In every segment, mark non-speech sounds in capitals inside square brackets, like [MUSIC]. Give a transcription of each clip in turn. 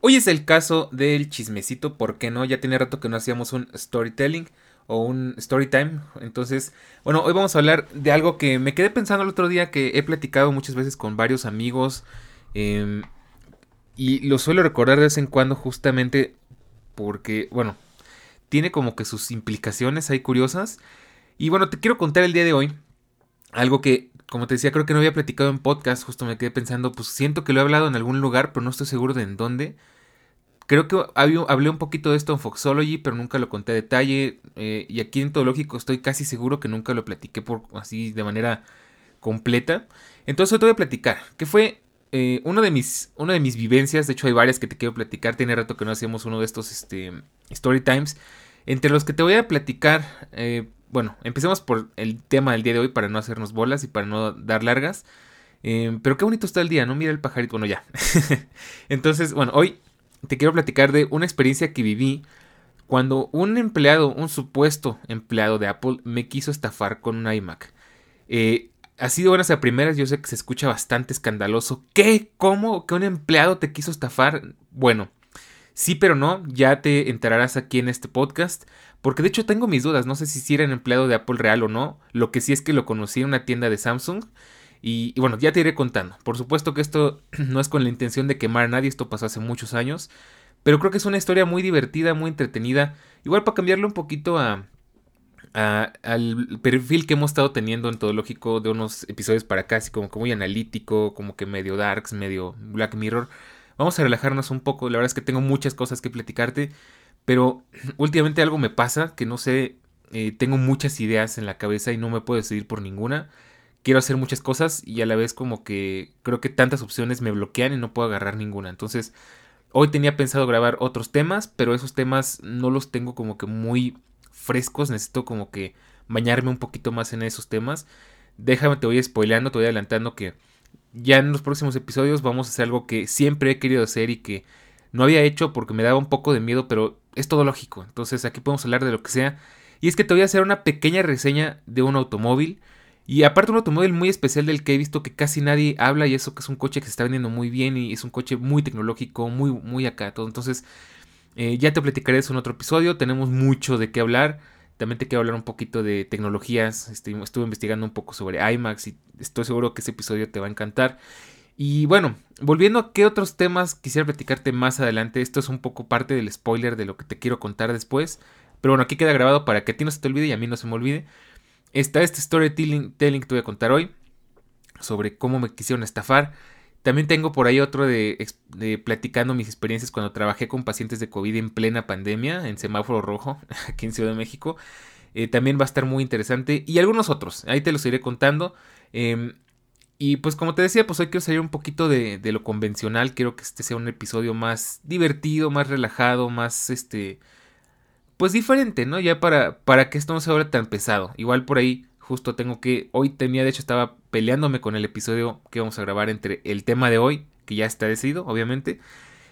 Hoy es el caso del chismecito, ¿por qué no? Ya tiene rato que no hacíamos un storytelling o un story time. Entonces, bueno, hoy vamos a hablar de algo que me quedé pensando el otro día que he platicado muchas veces con varios amigos. Em, y lo suelo recordar de vez en cuando justamente porque, bueno, tiene como que sus implicaciones ahí curiosas. Y bueno, te quiero contar el día de hoy algo que, como te decía, creo que no había platicado en podcast. Justo me quedé pensando, pues siento que lo he hablado en algún lugar, pero no estoy seguro de en dónde. Creo que hablé un poquito de esto en Foxology, pero nunca lo conté a detalle. Eh, y aquí en Lógico estoy casi seguro que nunca lo platiqué por así de manera completa. Entonces te voy a platicar. Que fue eh, una, de mis, una de mis vivencias. De hecho, hay varias que te quiero platicar. Tiene rato que no hacíamos uno de estos este, story times. Entre los que te voy a platicar. Eh, bueno, empecemos por el tema del día de hoy para no hacernos bolas y para no dar largas. pero qué bonito está el día, ¿no? Mira el pajarito. Bueno, ya. [LAUGHS] Entonces, bueno, hoy te quiero platicar de una experiencia que viví cuando un empleado, un supuesto empleado de Apple, me quiso estafar con un iMac. Eh, ha sido buenas a primeras, yo sé que se escucha bastante escandaloso. ¿Qué? ¿Cómo? ¿Que un empleado te quiso estafar? Bueno, sí, pero no, ya te enterarás aquí en este podcast. Porque de hecho tengo mis dudas, no sé si era un empleado de Apple real o no. Lo que sí es que lo conocí en una tienda de Samsung. Y, bueno, ya te iré contando. Por supuesto que esto [CLEARS THROAT] no es con la intención de quemar a nadie, esto pasó hace muchos años. Pero creo que es una historia muy divertida, muy entretenida. Igual para cambiarle un poquito a, al perfil que hemos estado teniendo en todo lógico de unos episodios para acá, así como que muy analítico, como que medio darks, medio Black Mirror. Vamos a relajarnos un poco, la verdad es que tengo muchas cosas que platicarte, pero [CLEARS THROAT] últimamente algo me pasa que no sé, eh, tengo muchas ideas en la cabeza y no me puedo decidir por ninguna quiero hacer muchas cosas y a la vez como que creo que tantas opciones me bloquean y no puedo agarrar ninguna. Entonces, hoy tenía pensado grabar otros temas, pero esos temas no los tengo como que muy frescos, necesito como que bañarme un poquito más en esos temas. Déjame, te voy spoileando, te voy adelantando que ya en los próximos episodios vamos a hacer algo que siempre he querido hacer y que no había hecho porque me daba un poco de miedo, pero es todo lógico. Entonces aquí podemos hablar de lo que sea. Y es que te voy a hacer una pequeña reseña de un automóvil y aparte un automóvil muy especial del que he visto que casi nadie habla y eso que es un coche que se está vendiendo muy bien y es un coche muy tecnológico, muy, muy acá todo. Entonces eh, ya te platicaré eso en otro episodio, tenemos mucho de qué hablar. También te quiero hablar un poquito de tecnologías, estuve, estuve investigando un poco sobre IMAX y estoy seguro que ese episodio te va a encantar. Y bueno, volviendo a qué otros temas quisiera platicarte más adelante, esto es un poco parte del spoiler de lo que te quiero contar después. Pero bueno, aquí queda grabado para que a ti no se te olvide y a mí no se me olvide. Está este storytelling que te voy a contar hoy sobre cómo me quisieron estafar. También tengo por ahí otro de, platicando mis experiencias cuando trabajé con pacientes de COVID en plena pandemia, en semáforo rojo, [LAUGHS] aquí en Ciudad de México. Eh, también va a estar muy interesante. Y algunos otros, ahí te los iré contando. Em, y pues como te decía, pues hoy quiero salir un poquito de, de, lo convencional. Quiero que este sea un episodio más divertido, más relajado, más este pues diferente, ¿no? Ya para, para que esto no se vuelva tan pesado. Igual por ahí, justo tengo que, hoy tenía, de hecho estaba peleándome con el episodio que vamos a grabar entre el tema de hoy, que ya está decidido, obviamente,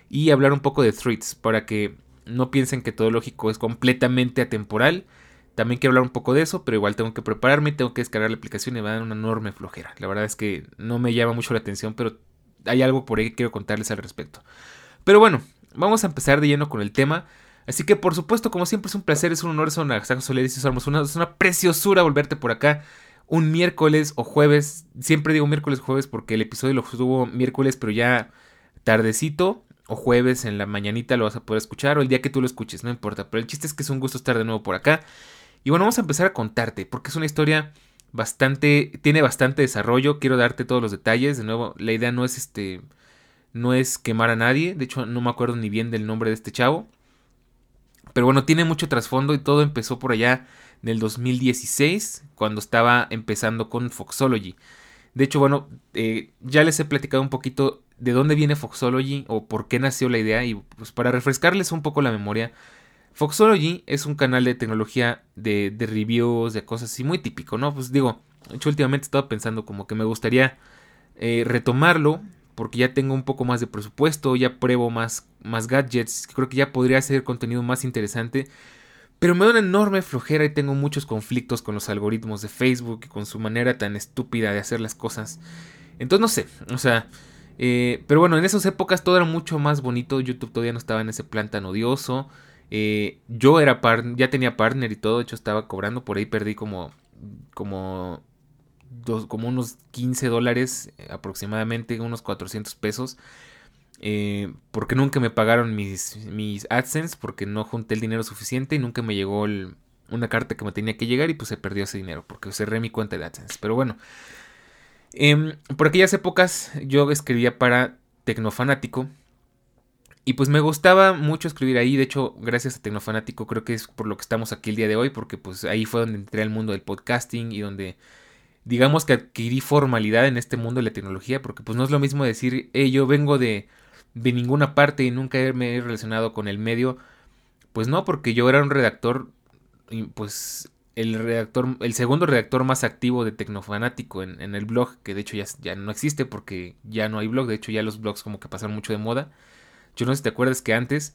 y hablar un poco de threads, para que no piensen que todo lógico es completamente atemporal. También quiero hablar un poco de eso, pero igual tengo que prepararme, tengo que descargar la aplicación y me va a dar una enorme flojera. La verdad es que no me llama mucho la atención, pero hay algo por ahí que quiero contarles al respecto. Pero bueno, vamos a empezar de lleno con el tema. Así que por supuesto, como siempre es un placer, es un honor, es una Soler y una, es una preciosura volverte por acá. un miércoles o jueves. Siempre digo miércoles o jueves porque el episodio lo subo miércoles, pero ya tardecito o jueves en la mañanita lo vas a poder escuchar o el día que tú lo escuches, no importa. Pero el chiste es que es un gusto estar de nuevo por acá. Y bueno, vamos a empezar a contarte porque es una historia bastante, tiene bastante desarrollo. Quiero darte todos los detalles. De nuevo, la idea no es este, no es quemar a nadie. De hecho, no me acuerdo ni bien del nombre de este chavo. Pero bueno, tiene mucho trasfondo y todo empezó por allá en el 2016, cuando estaba empezando con Foxology. De hecho, bueno, eh, ya les he platicado un poquito de dónde viene Foxology o por qué nació la idea y pues para refrescarles un poco la memoria. Foxology es un canal de tecnología de, de reviews, de cosas así, muy típico, ¿no? Pues digo, yo últimamente estaba pensando como que me gustaría eh, retomarlo porque ya tengo un poco más de presupuesto, ya pruebo más, más gadgets, creo que ya podría ser contenido más interesante. Pero me da una enorme flojera y tengo muchos conflictos con los algoritmos de Facebook y con su manera tan estúpida de hacer las cosas. Entonces no sé, o sea, eh, pero bueno, en esas épocas todo era mucho más bonito, YouTube todavía no estaba en ese plan tan odioso. Eh, yo era ya tenía partner y todo, de hecho estaba cobrando, por ahí perdí como, como como unos 15 dólares eh, aproximadamente, unos 400 pesos. Eh, porque nunca me pagaron mis, mis AdSense, porque no junté el dinero suficiente y nunca me llegó una carta que me tenía que llegar y pues se perdió ese dinero, porque cerré mi cuenta de AdSense. Pero bueno, em, por aquellas épocas yo escribía para Tecnofanático. Y pues me gustaba mucho escribir ahí, de hecho, gracias a Tecnofanático creo que es por lo que estamos aquí el día de hoy, porque pues ahí fue donde entré al mundo del podcasting y donde digamos que adquirí formalidad en este mundo de la tecnología, porque pues no es lo mismo decir, hey, yo vengo de, de ninguna parte y nunca me he relacionado con el medio. Pues no, porque yo era un redactor, pues el redactor, el segundo redactor más activo de Tecnofanático en, en el blog, que de hecho ya, ya, no existe porque ya no hay blog, de hecho ya los blogs como que pasaron mucho de moda. Yo no sé si te acuerdas que antes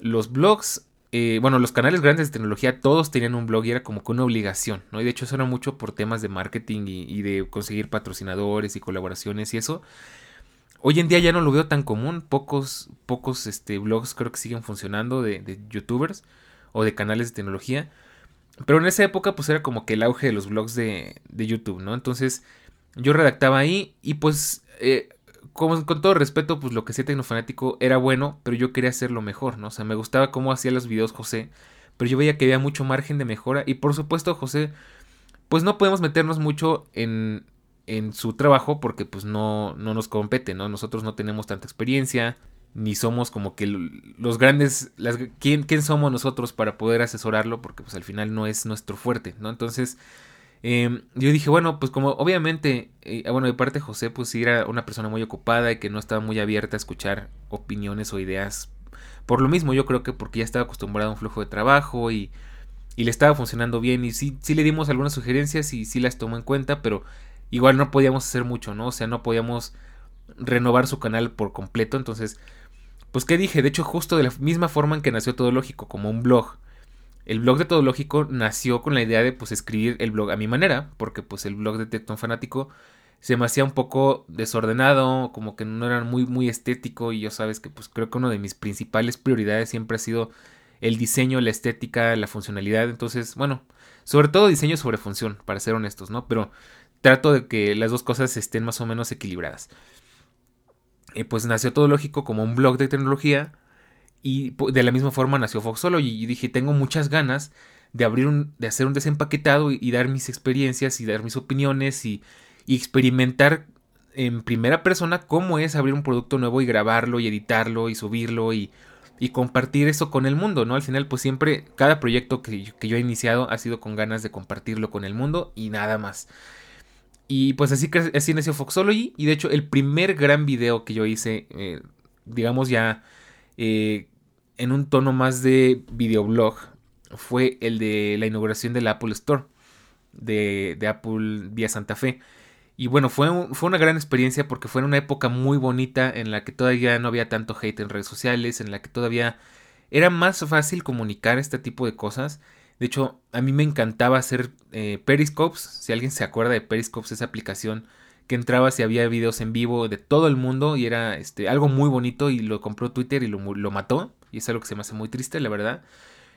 los blogs eh, bueno, los canales grandes de tecnología todos tenían un blog y era como que una obligación, ¿no? Y de hecho eso era mucho por temas de marketing y, de conseguir patrocinadores y colaboraciones y eso. Hoy en día ya no lo veo tan común, pocos, pocos este, blogs creo que siguen funcionando de, youtubers o de canales de tecnología. Pero en esa época pues era como que el auge de los blogs de, de YouTube, ¿no? Entonces yo redactaba ahí y pues eh, con, todo respeto, pues lo que hacía Tecnofanático era bueno, pero yo quería hacerlo mejor, ¿no? O sea, me gustaba cómo hacía los videos José, pero yo veía que había mucho margen de mejora y por supuesto José, pues no podemos meternos mucho en, en su trabajo porque pues no, no nos compete, ¿no? Nosotros no tenemos tanta experiencia, ni somos como que los grandes, las, ¿quién, ¿quién somos nosotros para poder asesorarlo? Porque pues al final no es nuestro fuerte, ¿no? Entonces Em, yo dije, bueno, pues como obviamente, eh, bueno, de parte José, pues era una persona muy ocupada y que no estaba muy abierta a escuchar opiniones o ideas. Por lo mismo, yo creo que porque ya estaba acostumbrado a un flujo de trabajo y, y le estaba funcionando bien y sí, sí le dimos algunas sugerencias y sí las tomó en cuenta, pero igual no podíamos hacer mucho, ¿no? O sea, no podíamos renovar su canal por completo, entonces, pues qué dije, de hecho justo de la misma forma en que nació Todo Lógico, como un blog, el blog de Todo Lógico nació con la idea de pues escribir el blog a mi manera, porque pues el blog de Tecton Fanático se me hacía un poco desordenado, como que no era muy muy estético y yo sabes que pues creo que una de mis principales prioridades siempre ha sido el diseño, la estética, la funcionalidad, entonces, bueno, sobre todo diseño sobre función, para ser honestos, ¿no? Pero trato de que las dos cosas estén más o menos equilibradas. Y pues nació Todo Lógico como un blog de tecnología y de la misma forma nació Foxology y dije, tengo muchas ganas de abrir un, de hacer un desempaquetado y, dar mis experiencias y dar mis opiniones y, experimentar en primera persona cómo es abrir un producto nuevo y grabarlo y editarlo y subirlo y, compartir eso con el mundo, ¿no? Al final, pues siempre, cada proyecto que, que, yo he iniciado ha sido con ganas de compartirlo con el mundo y nada más. Y pues así, así nació Foxology y de hecho el primer gran video que yo hice, eh, digamos ya... Eh, en un tono más de videoblog fue el de la inauguración del Apple Store de, Apple vía Santa Fe. Y bueno, fue, fue una gran experiencia porque fue en una época muy bonita en la que todavía no había tanto hate en redes sociales, en la que todavía era más fácil comunicar este tipo de cosas. De hecho, a mí me encantaba hacer eh, Periscopes. Si alguien se acuerda de Periscopes, esa aplicación que entraba si había videos en vivo de todo el mundo y era este, algo muy bonito y lo compró Twitter y lo, lo mató y es algo que se me hace muy triste, la verdad.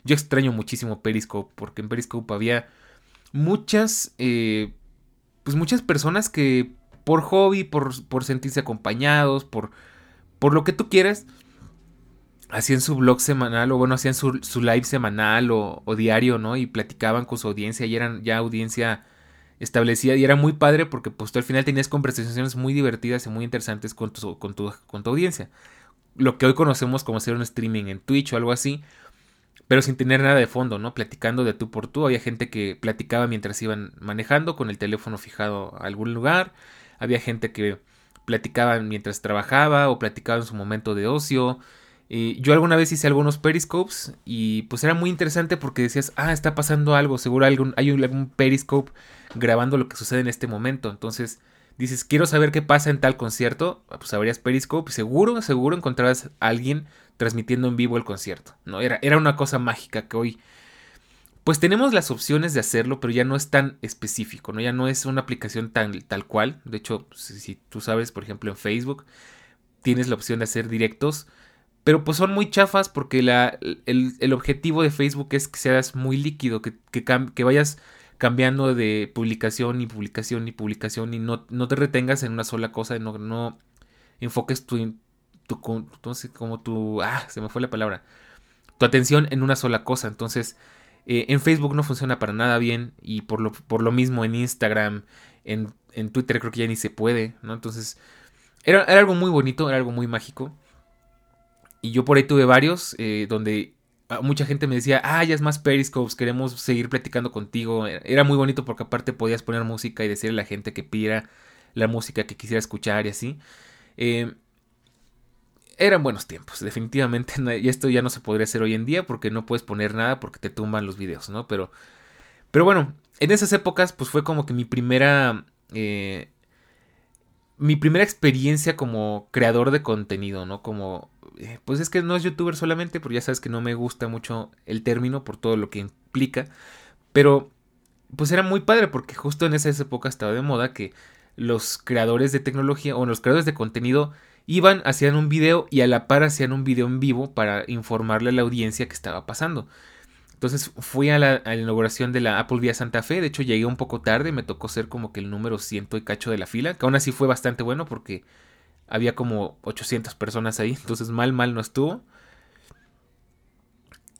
Yo extraño muchísimo Periscope porque en Periscope había muchas, eh, pues muchas personas que por hobby, por, por sentirse acompañados, por, por lo que tú quieras, hacían su blog semanal o bueno, hacían su, su live semanal o, o, diario, ¿no? Y platicaban con su audiencia y eran ya audiencia establecida y era muy padre porque pues tú al final tenías conversaciones muy divertidas y muy interesantes con tu, con tu, con tu audiencia. Lo que hoy conocemos como hacer un streaming en Twitch o algo así, pero sin tener nada de fondo, ¿no? Platicando de tú por tú. Había gente que platicaba mientras iban manejando con el teléfono fijado a algún lugar. Había gente que platicaba mientras trabajaba o platicaba en su momento de ocio. Yo alguna vez hice algunos periscopes y pues era muy interesante porque decías, ah, está pasando algo, seguro algún, hay algún periscope grabando lo que sucede en este momento. Entonces dices, quiero saber qué pasa en tal concierto, pues abrías periscope seguro, seguro encontrarás a alguien transmitiendo en vivo el concierto. ¿no? Era, era una cosa mágica que hoy pues tenemos las opciones de hacerlo, pero ya no es tan específico, ¿no? Ya no es una aplicación tan tal cual. De hecho, si, tú sabes, por ejemplo, en Facebook, tienes la opción de hacer directos pero pues son muy chafas porque la, el, objetivo de Facebook es que seas muy líquido, que, que, vayas cambiando de publicación y publicación y publicación y no, no te retengas en una sola cosa, no, no enfoques tu, tu, entonces, como tu, ah, se me fue la palabra, tu atención en una sola cosa. Entonces, eh, en Facebook no funciona para nada bien y por lo, por lo mismo en Instagram, en, en Twitter creo que ya ni se puede, ¿no? Entonces, era, era algo muy bonito, era algo muy mágico. Y yo por ahí tuve varios eh, donde mucha gente me decía, ah, ya es más Periscopes, queremos seguir platicando contigo. Era muy bonito porque aparte podías poner música y decirle a la gente que pidiera la música que quisiera escuchar y así. Eh, eran buenos tiempos, [LAUGHS] definitivamente. Y esto ya no se podría hacer hoy en día porque no puedes poner nada porque te tumban los videos, ¿no? Pero, pero bueno, en esas épocas pues fue como que mi primera... Eh, mi primera experiencia como creador de contenido, ¿no? Como eh, pues es que no es youtuber solamente, porque ya sabes que no me gusta mucho el término por todo lo que implica, pero pues era muy padre porque justo en esa época estaba de moda que los creadores de tecnología o los creadores de contenido iban, hacían un video y a la par hacían un video en vivo para informarle a la audiencia que estaba pasando. Entonces fui a la, inauguración de la Apple Vía Santa Fe, de hecho llegué un poco tarde, me tocó ser como que el número ciento y cacho de la fila, que aún así fue bastante bueno porque había como 800 personas ahí, [LAUGHS] entonces mal, mal no estuvo.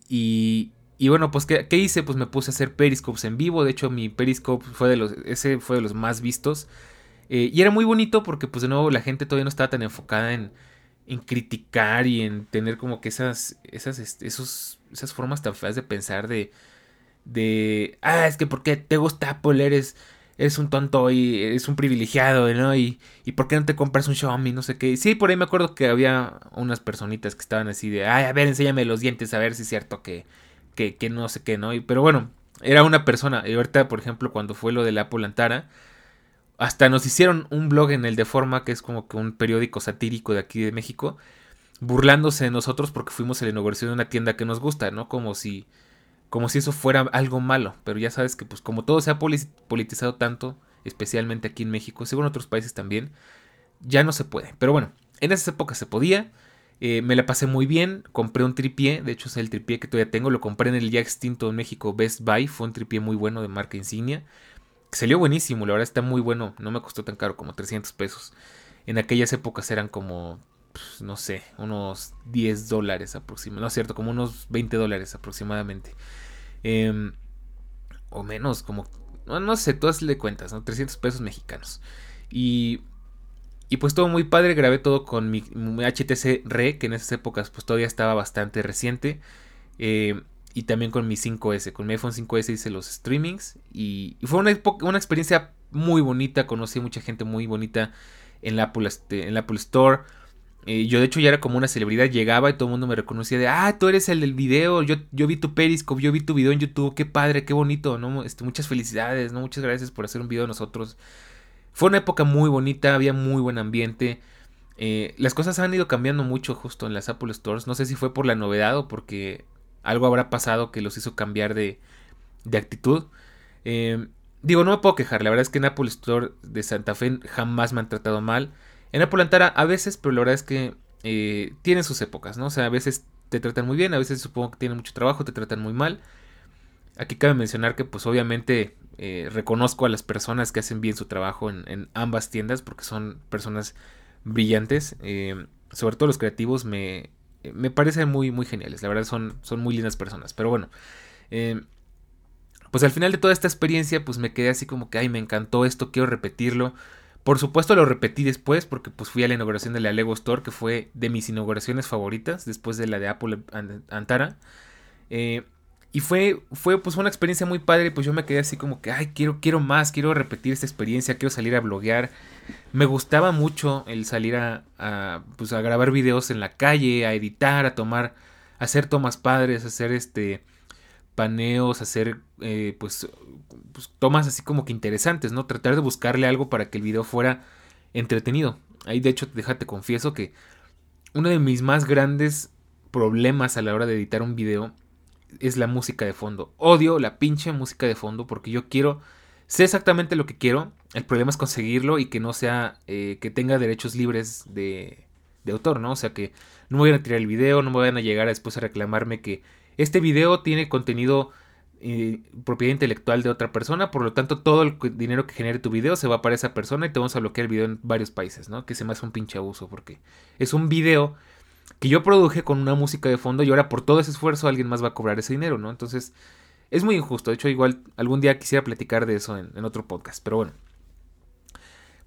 Y, y bueno, pues ¿qué, hice? Pues me puse a hacer periscopes en vivo, de hecho mi periscope fue de los, ese fue de los más vistos. Eh, y era muy bonito porque pues de nuevo la gente todavía no estaba tan enfocada en, en criticar y en tener como que esas, esas, este, esos, esas formas tan feas de pensar de, de, ah, es que porque te gusta Apple eres eres un tonto y eres un privilegiado, ¿no? Y, y ¿por qué no te compras un Xiaomi? No sé qué. Sí, por ahí me acuerdo que había unas personitas que estaban así de, ay, a ver, enséñame los dientes, a ver si es cierto que, que, que no sé qué, ¿no? Y, pero bueno, era una persona. Y ahorita, por ejemplo, cuando fue lo de la Apple Antara, hasta nos hicieron un blog en el de Forma, que es como que un periódico satírico de aquí de México, burlándose de nosotros porque fuimos a la inauguración de una tienda que nos gusta, ¿no? Como si como si eso fuera algo malo, pero ya sabes que pues como todo se ha politizado tanto, especialmente aquí en México, según otros países también, ya no se puede. Pero bueno, en esas épocas se podía, eh, me la pasé muy bien, compré un tripié, de hecho es el tripié que todavía tengo, lo compré en el ya extinto en México Best Buy, fue un tripié muy bueno de marca insignia, salió buenísimo, la verdad está muy bueno, no me costó tan caro, como 300 pesos. En aquellas épocas eran como pues, no sé, unos 10 dólares aproximadamente, no es cierto, como unos 20 dólares aproximadamente. Em, o menos, como, no, sé, todas le cuentas, ¿no? 300 pesos mexicanos. Y, y pues todo muy padre, grabé todo con mi, HTC Re, que en esas épocas pues todavía estaba bastante reciente. Eh, y también con mi 5S, con mi iPhone 5S hice los streamings. Y, fue una, una experiencia muy bonita, conocí mucha gente muy bonita en la este, en la Apple Store. Eh, yo de hecho ya era como una celebridad, llegaba y todo el mundo me reconocía de, ah, tú eres el del video, yo, yo vi tu Periscope, yo vi tu video en YouTube, qué padre, qué bonito, ¿no? Este, muchas felicidades, ¿no? Muchas gracias por hacer un video de nosotros. Fue una época muy bonita, había muy buen ambiente. Eh, las cosas han ido cambiando mucho justo en las Apple Stores. No sé si fue por la novedad o porque algo habrá pasado que los hizo cambiar de, de actitud. Eh, digo, no me puedo quejar, la verdad es que en Apple Store de Santa Fe jamás me han tratado mal. En Antara a veces, pero la verdad es que eh, tienen sus épocas, ¿no? O sea, a veces te tratan muy bien, a veces supongo que tienen mucho trabajo, te tratan muy mal. Aquí cabe mencionar que pues obviamente Eh, reconozco a las personas que hacen bien su trabajo en, ambas tiendas porque son personas brillantes. Eh, sobre todo los creativos me, me parecen muy, muy geniales. La verdad son, son muy lindas personas. Pero bueno, pues al final de toda esta experiencia pues me quedé así como que, ay, me encantó esto, quiero repetirlo. Por supuesto lo repetí después porque pues fui a la inauguración de la Lego Store que fue de mis inauguraciones favoritas después de la de Apple Antara. Eh, y fue, fue pues una experiencia muy padre, pues yo me quedé así como que, ay, quiero, quiero más, quiero repetir esta experiencia, quiero salir a bloguear. Me gustaba mucho el salir a, pues, a grabar videos en la calle, a editar, a tomar, a hacer tomas padres, hacer este paneos, hacer eh, pues, pues, tomas así como que interesantes, ¿no? Tratar de buscarle algo para que el video fuera entretenido. Ahí de hecho, déjate confieso que uno de mis más grandes problemas a la hora de editar un video es la música de fondo. Odio la pinche música de fondo porque yo quiero, sé exactamente lo que quiero. El problema es conseguirlo y que no sea, eh, que tenga derechos libres de, de autor, ¿no? O sea que no me vayan a tirar el video, no me vayan a llegar después a reclamarme que este video tiene contenido eh, propiedad intelectual de otra persona, por lo tanto todo el dinero que genere tu video se va para esa persona y te vamos a bloquear el video en varios países, ¿no? Que se me hace un pinche abuso porque es un video que yo produje con una música de fondo y ahora por todo ese esfuerzo alguien más va a cobrar ese dinero, ¿no? Entonces es muy injusto. De hecho, igual algún día quisiera platicar de eso en, otro podcast, pero bueno.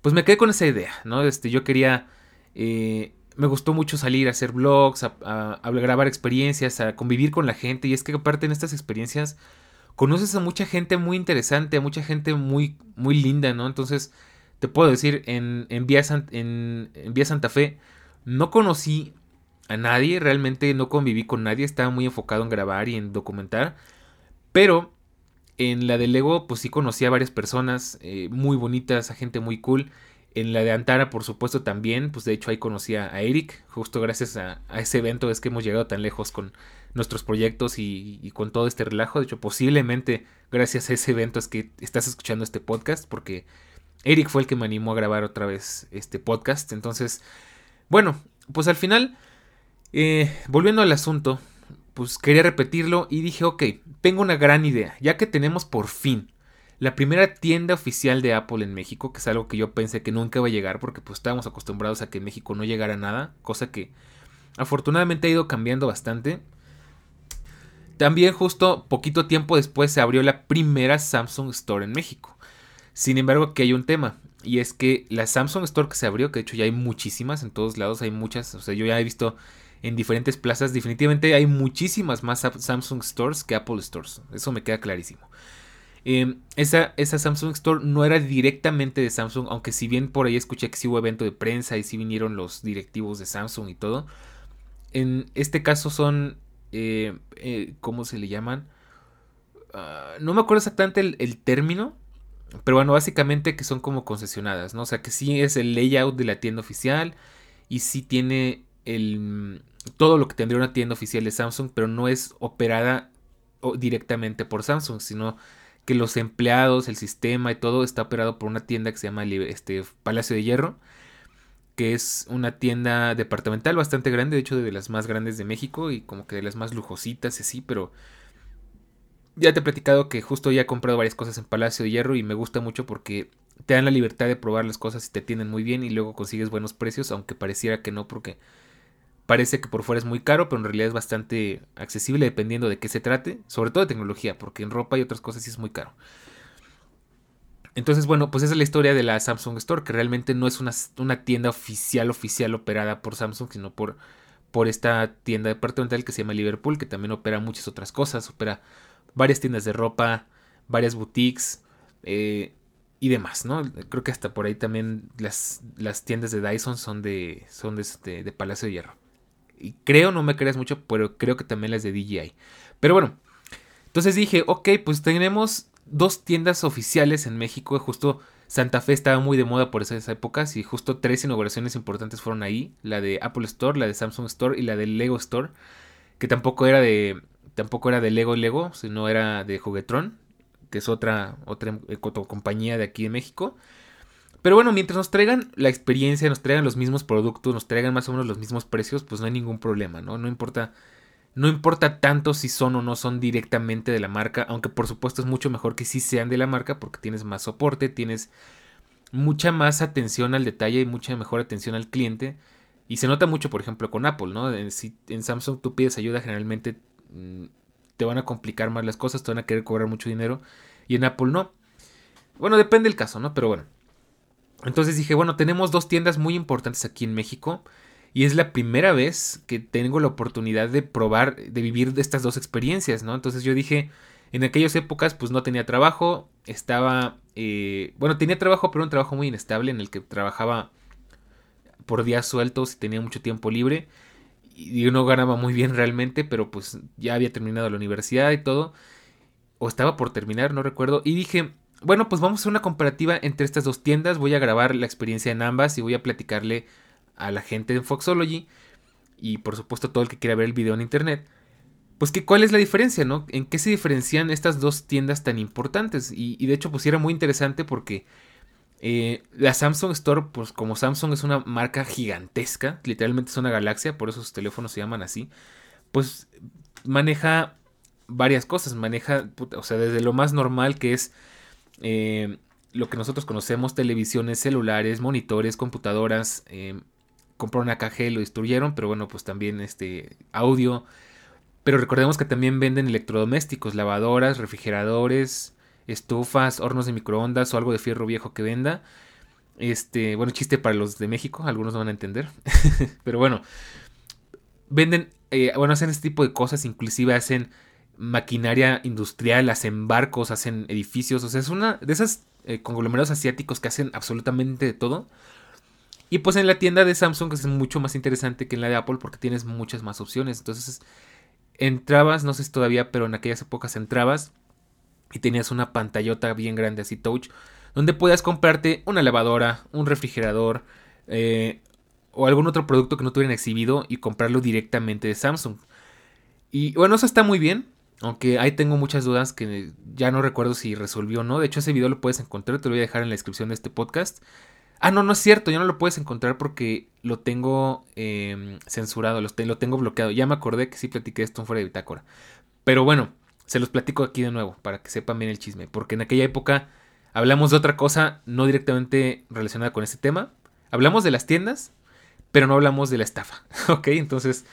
Pues me quedé con esa idea, ¿no? Este, yo quería... Eh, me gustó mucho salir a hacer vlogs, a, grabar experiencias, a convivir con la gente. Y es que aparte en estas experiencias conoces a mucha gente muy interesante, a mucha gente muy, muy linda, ¿no? Entonces, te puedo decir, en, en, Vía, en, en Santa Fe no conocí a nadie, realmente no conviví con nadie, estaba muy enfocado en grabar y en documentar, pero en la de Lego pues sí conocí a varias personas eh, muy bonitas, a gente muy cool. En la de Antara, por supuesto, también, pues de hecho ahí conocí a Eric, justo gracias a, ese evento es que hemos llegado tan lejos con nuestros proyectos y, con todo este relajo. De hecho, posiblemente gracias a ese evento es que estás escuchando este podcast, porque Eric fue el que me animó a grabar otra vez este podcast. Entonces, bueno, pues al final eh, volviendo al asunto, pues quería repetirlo y dije, ok, tengo una gran idea, ya que tenemos por fin la primera tienda oficial de Apple en México, que es algo que yo pensé que nunca iba a llegar porque pues estábamos acostumbrados a que en México no llegara nada, cosa que afortunadamente ha ido cambiando bastante. También justo poquito tiempo después se abrió la primera Samsung Store en México. Sin embargo, aquí hay un tema. Y es que la Samsung Store que se abrió, que de hecho ya hay muchísimas en todos lados, hay muchas. O sea, yo ya he visto en diferentes plazas. Definitivamente hay muchísimas más Samsung Stores que Apple Stores. Eso me queda clarísimo. Em, esa, esa, Samsung Store no era directamente de Samsung, aunque si bien por ahí escuché que sí hubo evento de prensa y sí vinieron los directivos de Samsung y todo. En este caso son, eh, eh, ¿cómo se le llaman? Ah, no me acuerdo exactamente el, el, término, pero bueno, básicamente que son como concesionadas, ¿no? O sea que sí es el layout de la tienda oficial y sí tiene el, todo lo que tendría una tienda oficial de Samsung, pero no es operada directamente por Samsung, sino que los empleados, el sistema y todo está operado por una tienda que se llama este, Palacio de Hierro, que es una tienda departamental bastante grande, de hecho de las más grandes de México y como que de las más lujositas y así, pero ya te he platicado que justo ya he comprado varias cosas en Palacio de Hierro y me gusta mucho porque te dan la libertad de probar las cosas y te atienden muy bien y luego consigues buenos precios, aunque pareciera que no porque Parece que por fuera es muy caro, pero en realidad es bastante accesible dependiendo de qué se trate, sobre todo de tecnología, porque en ropa y otras cosas sí es muy caro. Entonces, bueno, pues esa es la historia de la Samsung Store, que realmente no es una, tienda oficial, oficial operada por Samsung, sino por, por esta tienda departamental que se llama Liverpool, que también opera muchas otras cosas, opera varias tiendas de ropa, varias boutiques eh, y demás, ¿no? Creo que hasta por ahí también las, las tiendas de Dyson son de, son de, este, de Palacio de Hierro. Y creo, no me creas mucho, pero creo que también las de DJI. Pero bueno, entonces dije, ok, pues tenemos dos tiendas oficiales en México. Justo Santa Fe estaba muy de moda por esas épocas y justo tres inauguraciones importantes fueron ahí. La de Apple Store, la de Samsung Store y la de Lego Store. Que tampoco era de, tampoco era de Lego Lego, sino era de Juguetron, que es otra, otra, otra compañía de aquí de México. Pero bueno, mientras nos traigan la experiencia, nos traigan los mismos productos, nos traigan más o menos los mismos precios, pues no hay ningún problema, ¿no? No importa no importa tanto si son o no son directamente de la marca, aunque por supuesto es mucho mejor que sí sean de la marca porque tienes más soporte, tienes mucha más atención al detalle y mucha mejor atención al cliente. Y se nota mucho, por ejemplo, con Apple, ¿no? Si en Samsung tú pides ayuda, generalmente mm, te van a complicar más las cosas, te van a querer cobrar mucho dinero. Y en Apple no. Bueno, depende del caso, ¿no? Pero bueno. Entonces dije, bueno, tenemos dos tiendas muy importantes aquí en México. Y es la primera vez que tengo la oportunidad de probar, de vivir estas dos experiencias, ¿no? Entonces yo dije, en aquellas épocas pues no tenía trabajo, estaba, eh, bueno, tenía trabajo, pero un trabajo muy inestable en el que trabajaba por días sueltos y tenía mucho tiempo libre. Y uno ganaba muy bien realmente, pero pues ya había terminado la universidad y todo. O estaba por terminar, no recuerdo. Y dije, bueno, pues vamos a hacer una comparativa entre estas dos tiendas. Voy a grabar la experiencia en ambas y voy a platicarle a la gente de Foxology y por supuesto todo el que quiera ver el video en internet, pues que cuál es la diferencia, ¿no? ¿En qué se diferencian estas dos tiendas tan importantes? Y, de hecho pues era muy interesante porque eh, la Samsung Store, pues como Samsung es una marca gigantesca, literalmente es una galaxia, por eso sus teléfonos se llaman así, pues maneja varias cosas, maneja, o sea, desde lo más normal que es... Eh, lo que nosotros conocemos, televisiones, celulares, monitores, computadoras, eh, compraron caja y lo destruyeron, pero bueno, pues también este audio. Pero recordemos que también venden electrodomésticos, lavadoras, refrigeradores, estufas, hornos de microondas o algo de fierro viejo que venda. Este, bueno, chiste para los de México, algunos no van a entender. [LAUGHS] pero bueno, venden, eh, bueno, hacen este tipo de cosas, inclusive hacen maquinaria industrial, hacen barcos, hacen edificios, o sea, es una de esas eh, conglomerados asiáticos que hacen absolutamente de todo. Y pues en la tienda de Samsung es mucho más interesante que en la de Apple porque tienes muchas más opciones. Entonces entrabas, no sé si todavía, pero en aquellas épocas entrabas y tenías una pantallota bien grande así touch donde podías comprarte una lavadora, un refrigerador eh, o algún otro producto que no tuvieran exhibido y comprarlo directamente de Samsung. Y bueno, eso está muy bien. Aunque ahí tengo muchas dudas que ya no recuerdo si resolvió o no. De hecho, ese video lo puedes encontrar, te lo voy a dejar en la descripción de este podcast. Ah, no, no es cierto, ya no lo puedes encontrar porque lo tengo em, censurado, lo, tengo bloqueado. Ya me acordé que sí platiqué esto fuera de bitácora. Pero bueno, se los platico aquí de nuevo para que sepan bien el chisme. Porque en aquella época hablamos de otra cosa no directamente relacionada con este tema. Hablamos de las tiendas, pero no hablamos de la estafa. [LAUGHS] ok, entonces...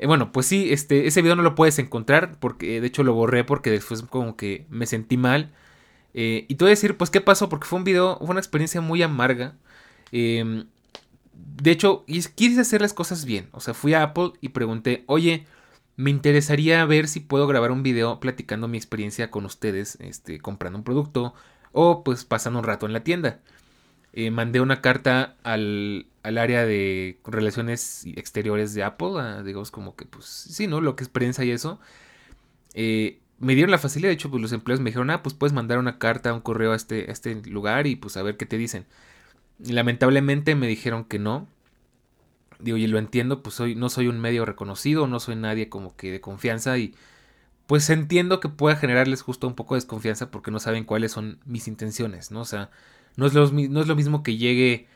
Eh, bueno, pues sí, este, ese video no lo puedes encontrar porque de hecho lo borré porque después como que me sentí mal eh, y te voy a decir, pues, qué pasó, porque fue un video, fue una experiencia muy amarga. Em, de hecho, quise hacer las cosas bien. O sea, fui a Apple y pregunté, oye, me interesaría ver si puedo grabar un video platicando mi experiencia con ustedes, este, comprando un producto o pues pasando un rato en la tienda. Eh, mandé una carta al, al, área de relaciones exteriores de Apple, digamos como que pues sí, ¿no? Lo que es prensa y eso. Eh, me dieron la facilidad, de hecho, pues los empleados me dijeron, ah, pues puedes mandar una carta, un correo a este, este lugar y pues a ver qué te dicen. Lamentablemente me dijeron que no. Digo, y lo entiendo, pues soy, no soy un medio reconocido, no soy nadie como que de confianza y pues entiendo que pueda generarles justo un poco de desconfianza porque no saben cuáles son mis intenciones, ¿no? O sea, no es lo, no es lo mismo que llegue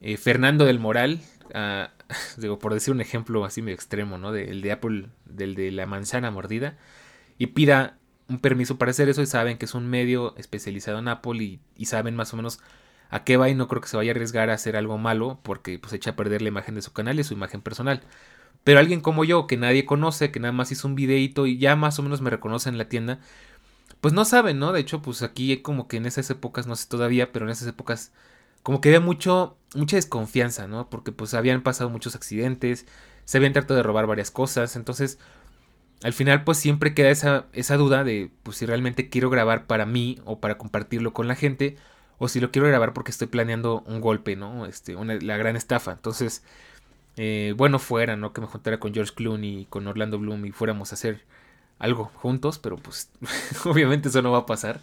eh, Fernando del Moral, [LAUGHS] digo, por decir un ejemplo así medio extremo, ¿no? el de Apple, del de la manzana mordida y pida un permiso para hacer eso y saben que es un medio especializado en Apple y, saben más o menos a qué va y no creo que se vaya a arriesgar a hacer algo malo porque pues echa a perder la imagen de su canal y su imagen personal. Pero alguien como yo, que nadie conoce, que nada más hizo un videito y ya más o menos me reconoce en la tienda, pues no saben, ¿no? De hecho, pues aquí como que en esas épocas, no sé todavía, pero en esas épocas como que había mucho, mucha desconfianza, ¿no? Porque pues habían pasado muchos accidentes, se habían tratado de robar varias cosas, entonces al final pues siempre queda esa, esa duda de pues si realmente quiero grabar para mí o para compartirlo con la gente o si lo quiero grabar porque estoy planeando un golpe, ¿no? Este, la gran estafa. Entonces, eh, bueno fuera, ¿no? Que me juntara con George Clooney y con Orlando Bloom y fuéramos a hacer algo juntos, pero pues [LAUGHS] obviamente eso no va a pasar.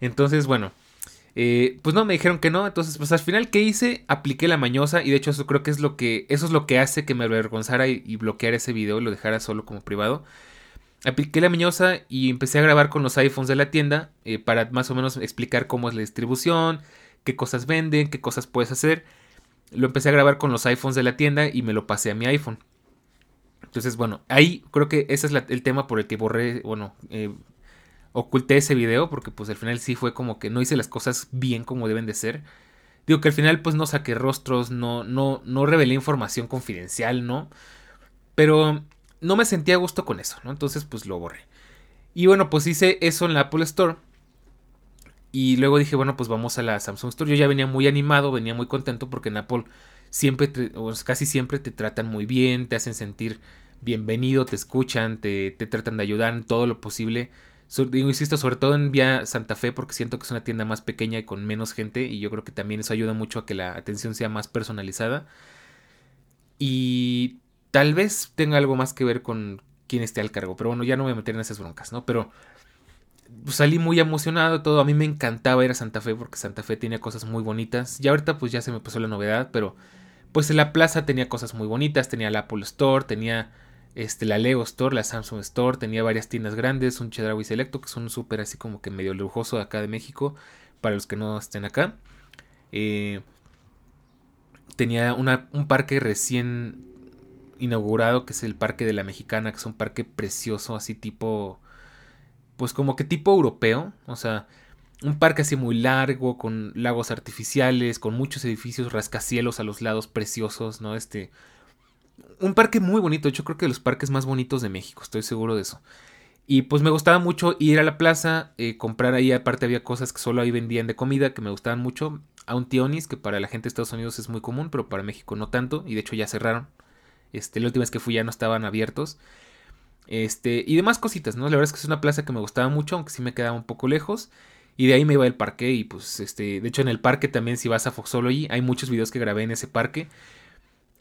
Entonces, bueno, eh, pues no, me dijeron que no. Entonces, pues al final, ¿qué hice? Apliqué la mañosa. Y de hecho, eso creo que es lo que. Eso es lo que hace que me avergonzara y, y bloquear ese video y lo dejara solo como privado. Apliqué la miñosa y empecé a grabar con los iPhones de la tienda eh, para más o menos explicar cómo es la distribución, qué cosas venden, qué cosas puedes hacer. Lo empecé a grabar con los iPhones de la tienda y me lo pasé a mi iPhone. Entonces, bueno, ahí creo que ese es el tema por el que borré, bueno, eh, oculté ese video porque pues al final sí fue como que no hice las cosas bien como deben de ser. Digo que al final pues no saqué rostros, no, no, no revelé información confidencial, ¿no? Pero no me sentía a gusto con eso, ¿no? Entonces pues lo borré. Y bueno, pues hice eso en la Apple Store. Y luego dije, bueno, pues vamos a la Samsung Store. Yo ya venía muy animado, venía muy contento porque en Apple siempre, o casi siempre te tratan muy bien, te hacen sentir bienvenido, te escuchan, te, te tratan de ayudar en todo lo posible. digo, insisto, sobre todo en Vía Santa Fe porque siento que es una tienda más pequeña y con menos gente y yo creo que también eso ayuda mucho a que la atención sea más personalizada. Y tal vez tenga algo más que ver con quién esté al cargo, pero bueno, ya no me voy a meter en esas broncas, ¿no? Pero salí muy emocionado, todo. A mí me encantaba ir a Santa Fe porque Santa Fe tenía cosas muy bonitas. Y ahorita pues ya se me pasó la novedad, pero pues en la plaza tenía cosas muy bonitas. Tenía la Apple Store, tenía este, la Lego Store, la Samsung Store, tenía varias tiendas grandes, un Chedraui Selecto, que es un súper así como que medio lujoso de acá de México, para los que no estén acá. Eh, tenía una, un parque recién inaugurado, que es el Parque de la Mexicana, que es un parque precioso, así tipo pues como que tipo europeo, o sea, un parque así muy largo, con lagos artificiales, con muchos edificios rascacielos a los lados preciosos, ¿no? Este, un parque muy bonito, yo creo que de los parques más bonitos de México, estoy seguro de eso. Y pues me gustaba mucho ir a la plaza, eh, comprar ahí, aparte había cosas que solo ahí vendían de comida, que me gustaban mucho. A un tionis, que para la gente de Estados Unidos es muy común, pero para México no tanto, y de hecho ya cerraron. Este, la última vez que fui ya no estaban abiertos. Este, y demás cositas, ¿no? La verdad es que es una plaza que me gustaba mucho, aunque sí me quedaba un poco lejos. Y de ahí me iba al parque y pues este, de hecho en el parque también si vas a Foxology hay muchos videos que grabé en ese parque.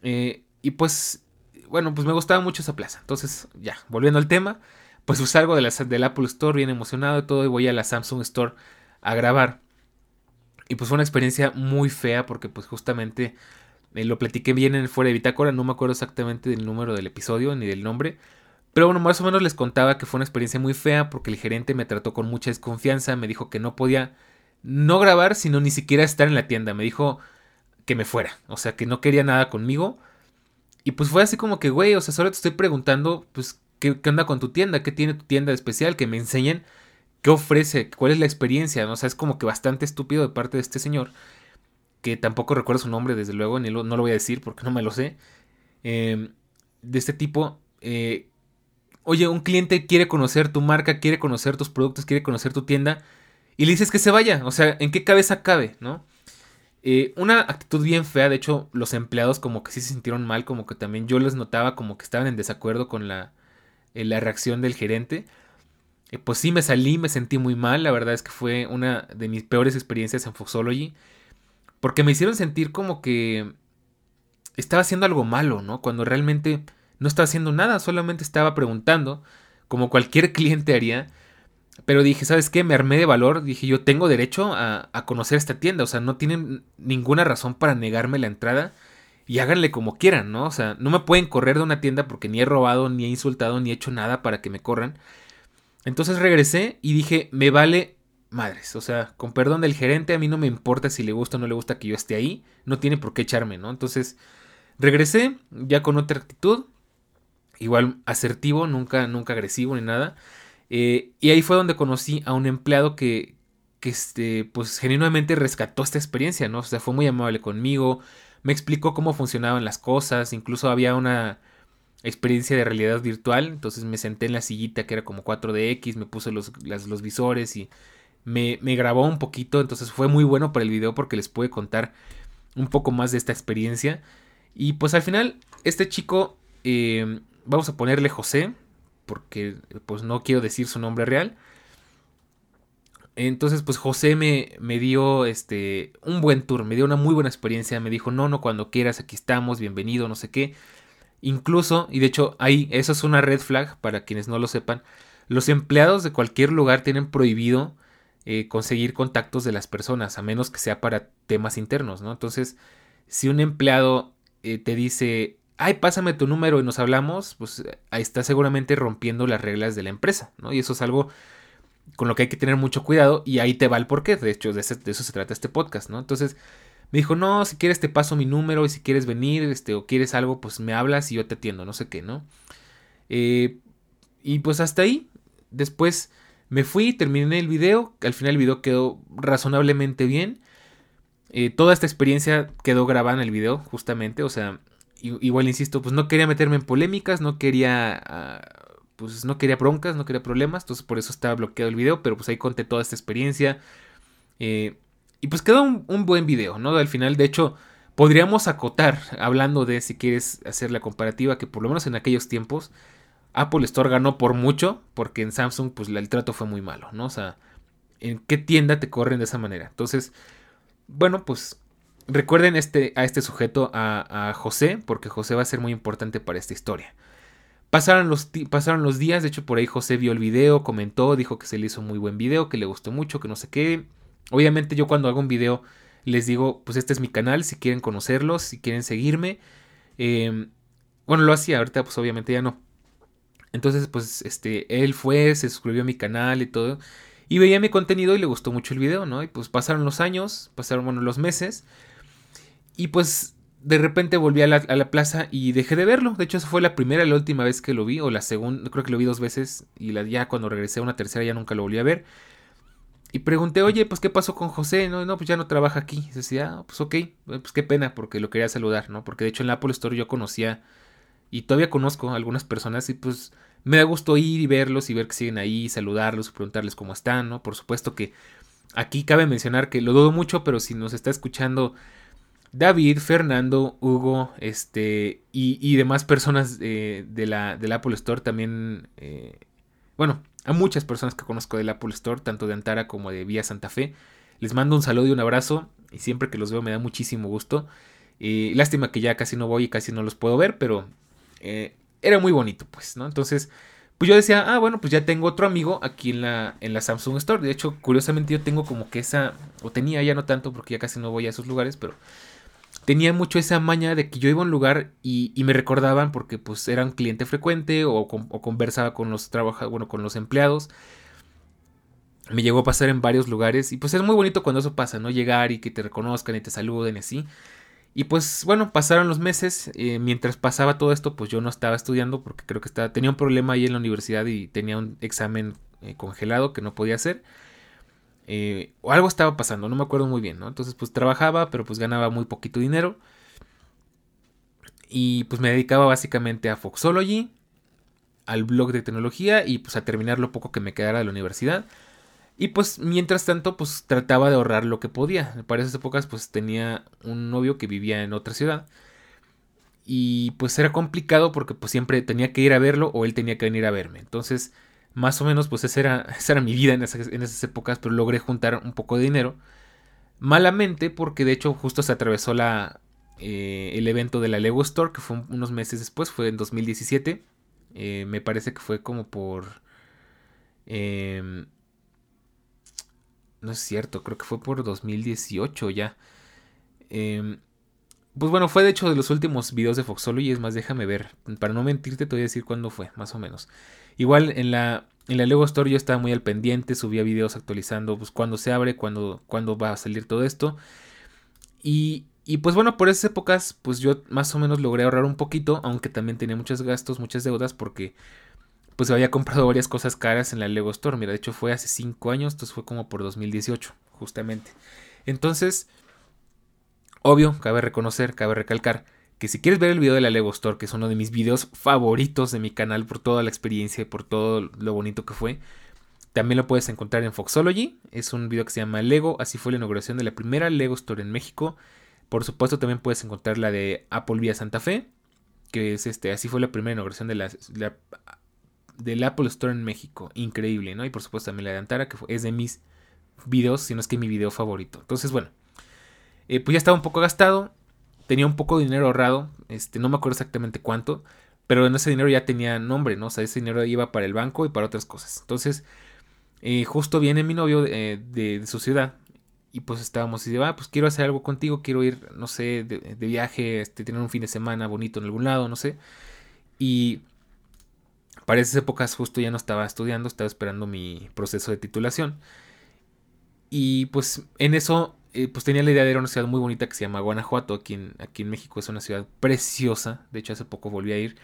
Eh, y pues, bueno, pues me gustaba mucho esa plaza. Entonces, ya, volviendo al tema, pues, pues salgo de la, del Apple Store bien emocionado y todo y voy a la Samsung Store a grabar. Y pues fue una experiencia muy fea porque pues justamente eh, lo platiqué bien en el fuera de bitácora, no me acuerdo exactamente del número del episodio ni del nombre. Pero bueno, más o menos les contaba que fue una experiencia muy fea porque el gerente me trató con mucha desconfianza, me dijo que no podía no grabar, sino ni siquiera estar en la tienda, me dijo que me fuera, o sea, que no quería nada conmigo. Y pues fue así como que, güey, o sea, solo te estoy preguntando, pues, ¿qué, onda con tu tienda? ¿Qué tiene tu tienda especial? Que me enseñen qué ofrece, cuál es la experiencia, ¿no? O sea, es como que bastante estúpido de parte de este señor, que tampoco recuerdo su nombre, desde luego, ni lo, no lo voy a decir porque no me lo sé, em, de este tipo, eh, oye, un cliente quiere conocer tu marca, quiere conocer tus productos, quiere conocer tu tienda, y le dices que se vaya, o sea, ¿en qué cabeza cabe, no? Eh, una actitud bien fea, de hecho, los empleados como que sí se sintieron mal, como que también yo les notaba como que estaban en desacuerdo con la, eh, la reacción del gerente. Eh, pues sí, me salí, me sentí muy mal, la verdad es que fue una de mis peores experiencias en Foxology, porque me hicieron sentir como que estaba haciendo algo malo, ¿no? Cuando realmente no estaba haciendo nada, solamente estaba preguntando, como cualquier [LAUGHS] cliente haría. Pero dije, ¿sabes qué? Me armé de valor. Dije, yo tengo derecho a, conocer esta tienda. O sea, no tienen ninguna razón para negarme la entrada. Y háganle como quieran, ¿no? O sea, no me pueden correr de una tienda porque ni he robado, ni he insultado, ni he hecho nada para que me corran. Entonces regresé y dije, me vale madres. O sea, con perdón del gerente, a mí no me importa si le gusta o no le gusta que yo esté ahí. No tiene por qué echarme, ¿no? Entonces, regresé ya con otra actitud igual asertivo, nunca, nunca agresivo ni nada. Eh, y ahí fue donde conocí a un empleado que, que este, pues genuinamente rescató esta experiencia, ¿no? O sea, fue muy amable conmigo, me explicó cómo funcionaban las cosas, incluso había una experiencia de realidad virtual, entonces me senté en la sillita que era como 4DX, me puse los, los visores y me, me, grabó un poquito, entonces fue muy bueno para el video porque les pude contar un poco más de esta experiencia. Y pues al final, este chico eh, vamos a ponerle José, porque pues no quiero decir su nombre real. Entonces, pues José me, me, dio este un buen tour, me dio una muy buena experiencia, me dijo, no, no, cuando quieras, aquí estamos, bienvenido, no sé qué. Incluso, y de hecho, ahí, eso es una red flag para quienes no lo sepan, los empleados de cualquier lugar tienen prohibido eh, conseguir contactos de las personas, a menos que sea para temas internos, ¿no? Entonces, si un empleado eh, te dice, ay, pásame tu número y nos hablamos, pues ahí está seguramente rompiendo las reglas de la empresa, ¿no? Y eso es algo con lo que hay que tener mucho cuidado y ahí te va el porqué, de hecho, de, eso se trata este podcast, ¿no? Entonces, me dijo, no, si quieres te paso mi número y si quieres venir este, o quieres algo, pues me hablas y yo te atiendo, no sé qué, ¿no? Eh, y pues hasta ahí. Después me fui, terminé el video. Al final el video quedó razonablemente bien. Eh, toda esta experiencia quedó grabada en el video, justamente. O sea, igual insisto, pues no quería meterme en polémicas, no quería. Ah, pues no quería broncas, no quería problemas. Entonces por eso estaba bloqueado el video. Pero pues ahí conté toda esta experiencia. Eh, y pues quedó un, buen video, ¿no? Al final, de hecho, podríamos acotar, hablando de si quieres hacer la comparativa, que por lo menos en aquellos tiempos, Apple Store ganó por mucho, porque en Samsung, pues el trato fue muy malo, ¿no? O sea, ¿en qué tienda te corren de esa manera? Entonces, bueno, pues recuerden este, a este sujeto, a, José, porque José va a ser muy importante para esta historia. Pasaron los, pasaron los días, de hecho por ahí José vio el video, comentó, dijo que se le hizo muy buen video, que le gustó mucho, que no sé qué. Obviamente yo cuando hago un video les digo, pues este es mi canal, si quieren conocerlos, si quieren seguirme. Em, bueno, lo hacía, ahorita pues obviamente ya no. Entonces pues este, él fue, se suscribió a mi canal y todo. Y veía mi contenido y le gustó mucho el video, ¿no? Y pues pasaron los años, pasaron, bueno, los meses. Y pues de repente volví a la, a la, plaza y dejé de verlo. De hecho, esa fue la primera y la última vez que lo vi, o la segunda, creo que lo vi dos veces. Y la, ya cuando regresé a una tercera ya nunca lo volví a ver. Y pregunté, oye, pues qué pasó con José, no, no, pues ya no trabaja aquí. Y decía, ah, pues ok, eh, pues qué pena, porque lo quería saludar, ¿no? Porque de hecho en la Apple Store yo conocía y todavía conozco a algunas personas y pues me da gusto ir y verlos y ver que siguen ahí, saludarlos, preguntarles cómo están, ¿no? Por supuesto que aquí cabe mencionar que lo dudo mucho, pero si nos está escuchando David, Fernando, Hugo, este, y, demás personas de, la, del Apple Store también, eh, bueno, a muchas personas que conozco del Apple Store, tanto de Antara como de Vía Santa Fe. Les mando un saludo y un abrazo y siempre que los veo me da muchísimo gusto. Eh, lástima que ya casi no voy y casi no los puedo ver, pero eh, era muy bonito, pues, ¿no? Entonces, pues yo decía, ah, bueno, pues ya tengo otro amigo aquí en la, en la Samsung Store. De hecho, curiosamente yo tengo como que esa, o tenía ya no tanto porque ya casi no voy a esos lugares, pero tenía mucho esa maña de que yo iba a un lugar y, me recordaban porque pues era un cliente frecuente o, conversaba con los trabajadores, bueno, con los empleados. Me llegó a pasar en varios lugares y pues es muy bonito cuando eso pasa, ¿no? Llegar y que te reconozcan y te saluden y así. Y pues bueno, pasaron los meses, eh, mientras pasaba todo esto pues yo no estaba estudiando porque creo que estaba, tenía un problema ahí en la universidad y tenía un examen eh, congelado que no podía hacer. Eh, o algo estaba pasando, no me acuerdo muy bien, ¿no? Entonces pues trabajaba, pero pues ganaba muy poquito dinero. Y pues me dedicaba básicamente a Foxology, al blog de tecnología y pues a terminar lo poco que me quedara de la universidad. Y pues mientras tanto pues trataba de ahorrar lo que podía. Para esas épocas pues tenía un novio que vivía en otra ciudad. Y pues era complicado porque pues siempre tenía que ir a verlo o él tenía que venir a verme. Entonces más o menos, pues esa era, [LAUGHS] esa era mi vida en esas, épocas, pero logré juntar un poco de dinero. Malamente, porque de hecho justo se atravesó la, eh, el evento de la Lego Store, que fue unos meses después, fue en 2017. Eh, me parece que fue como por... Em, no es cierto, creo que fue por 2018 ya. Em, pues bueno, fue de hecho de los últimos videos de Foxology. Es más, déjame ver. Para no mentirte, te voy a decir cuándo fue, más o menos. Igual en la, en la Lego Store yo estaba muy al pendiente, subía videos actualizando pues cuándo se abre, cuándo, cuándo va a salir todo esto. Y, y pues bueno, por esas épocas pues yo más o menos logré ahorrar un poquito, aunque también tenía muchos gastos, muchas deudas porque pues había comprado varias cosas caras en la Lego Store. Mira, de hecho fue hace 5 años, entonces fue como por 2018, justamente. Entonces, obvio, cabe reconocer, cabe recalcar que si quieres ver el video de la Lego Store, que es uno de mis videos favoritos de mi canal por toda la experiencia y por todo lo bonito que fue, también lo puedes encontrar en Foxology. Es un video que se llama Lego, así fue la inauguración de la primera Lego Store en México. Por supuesto también puedes encontrar la de Apple Vía Santa Fe, que es este, así fue la primera inauguración de la, del Apple Store en México. Increíble, ¿no? Y por supuesto también la de Antara, que es de mis videos, si no es que mi video favorito. Entonces, bueno, eh, pues ya estaba un poco gastado tenía un poco de dinero ahorrado, este, no me acuerdo exactamente cuánto, pero en ese dinero ya tenía nombre, ¿no? O sea, ese dinero iba para el banco y para otras cosas. Entonces, eh, justo viene mi novio de, de, su ciudad y pues estábamos y dice, ah, pues quiero hacer algo contigo, quiero ir, no sé, de, de, viaje, este, tener un fin de semana bonito en algún lado, no sé. Y para esas épocas justo ya no estaba estudiando, estaba esperando mi proceso de titulación. Y pues en eso eh, pues tenía la idea de ir a una ciudad muy bonita que se llama Guanajuato, aquí en, aquí en México es una ciudad preciosa, de hecho hace poco volví a ir,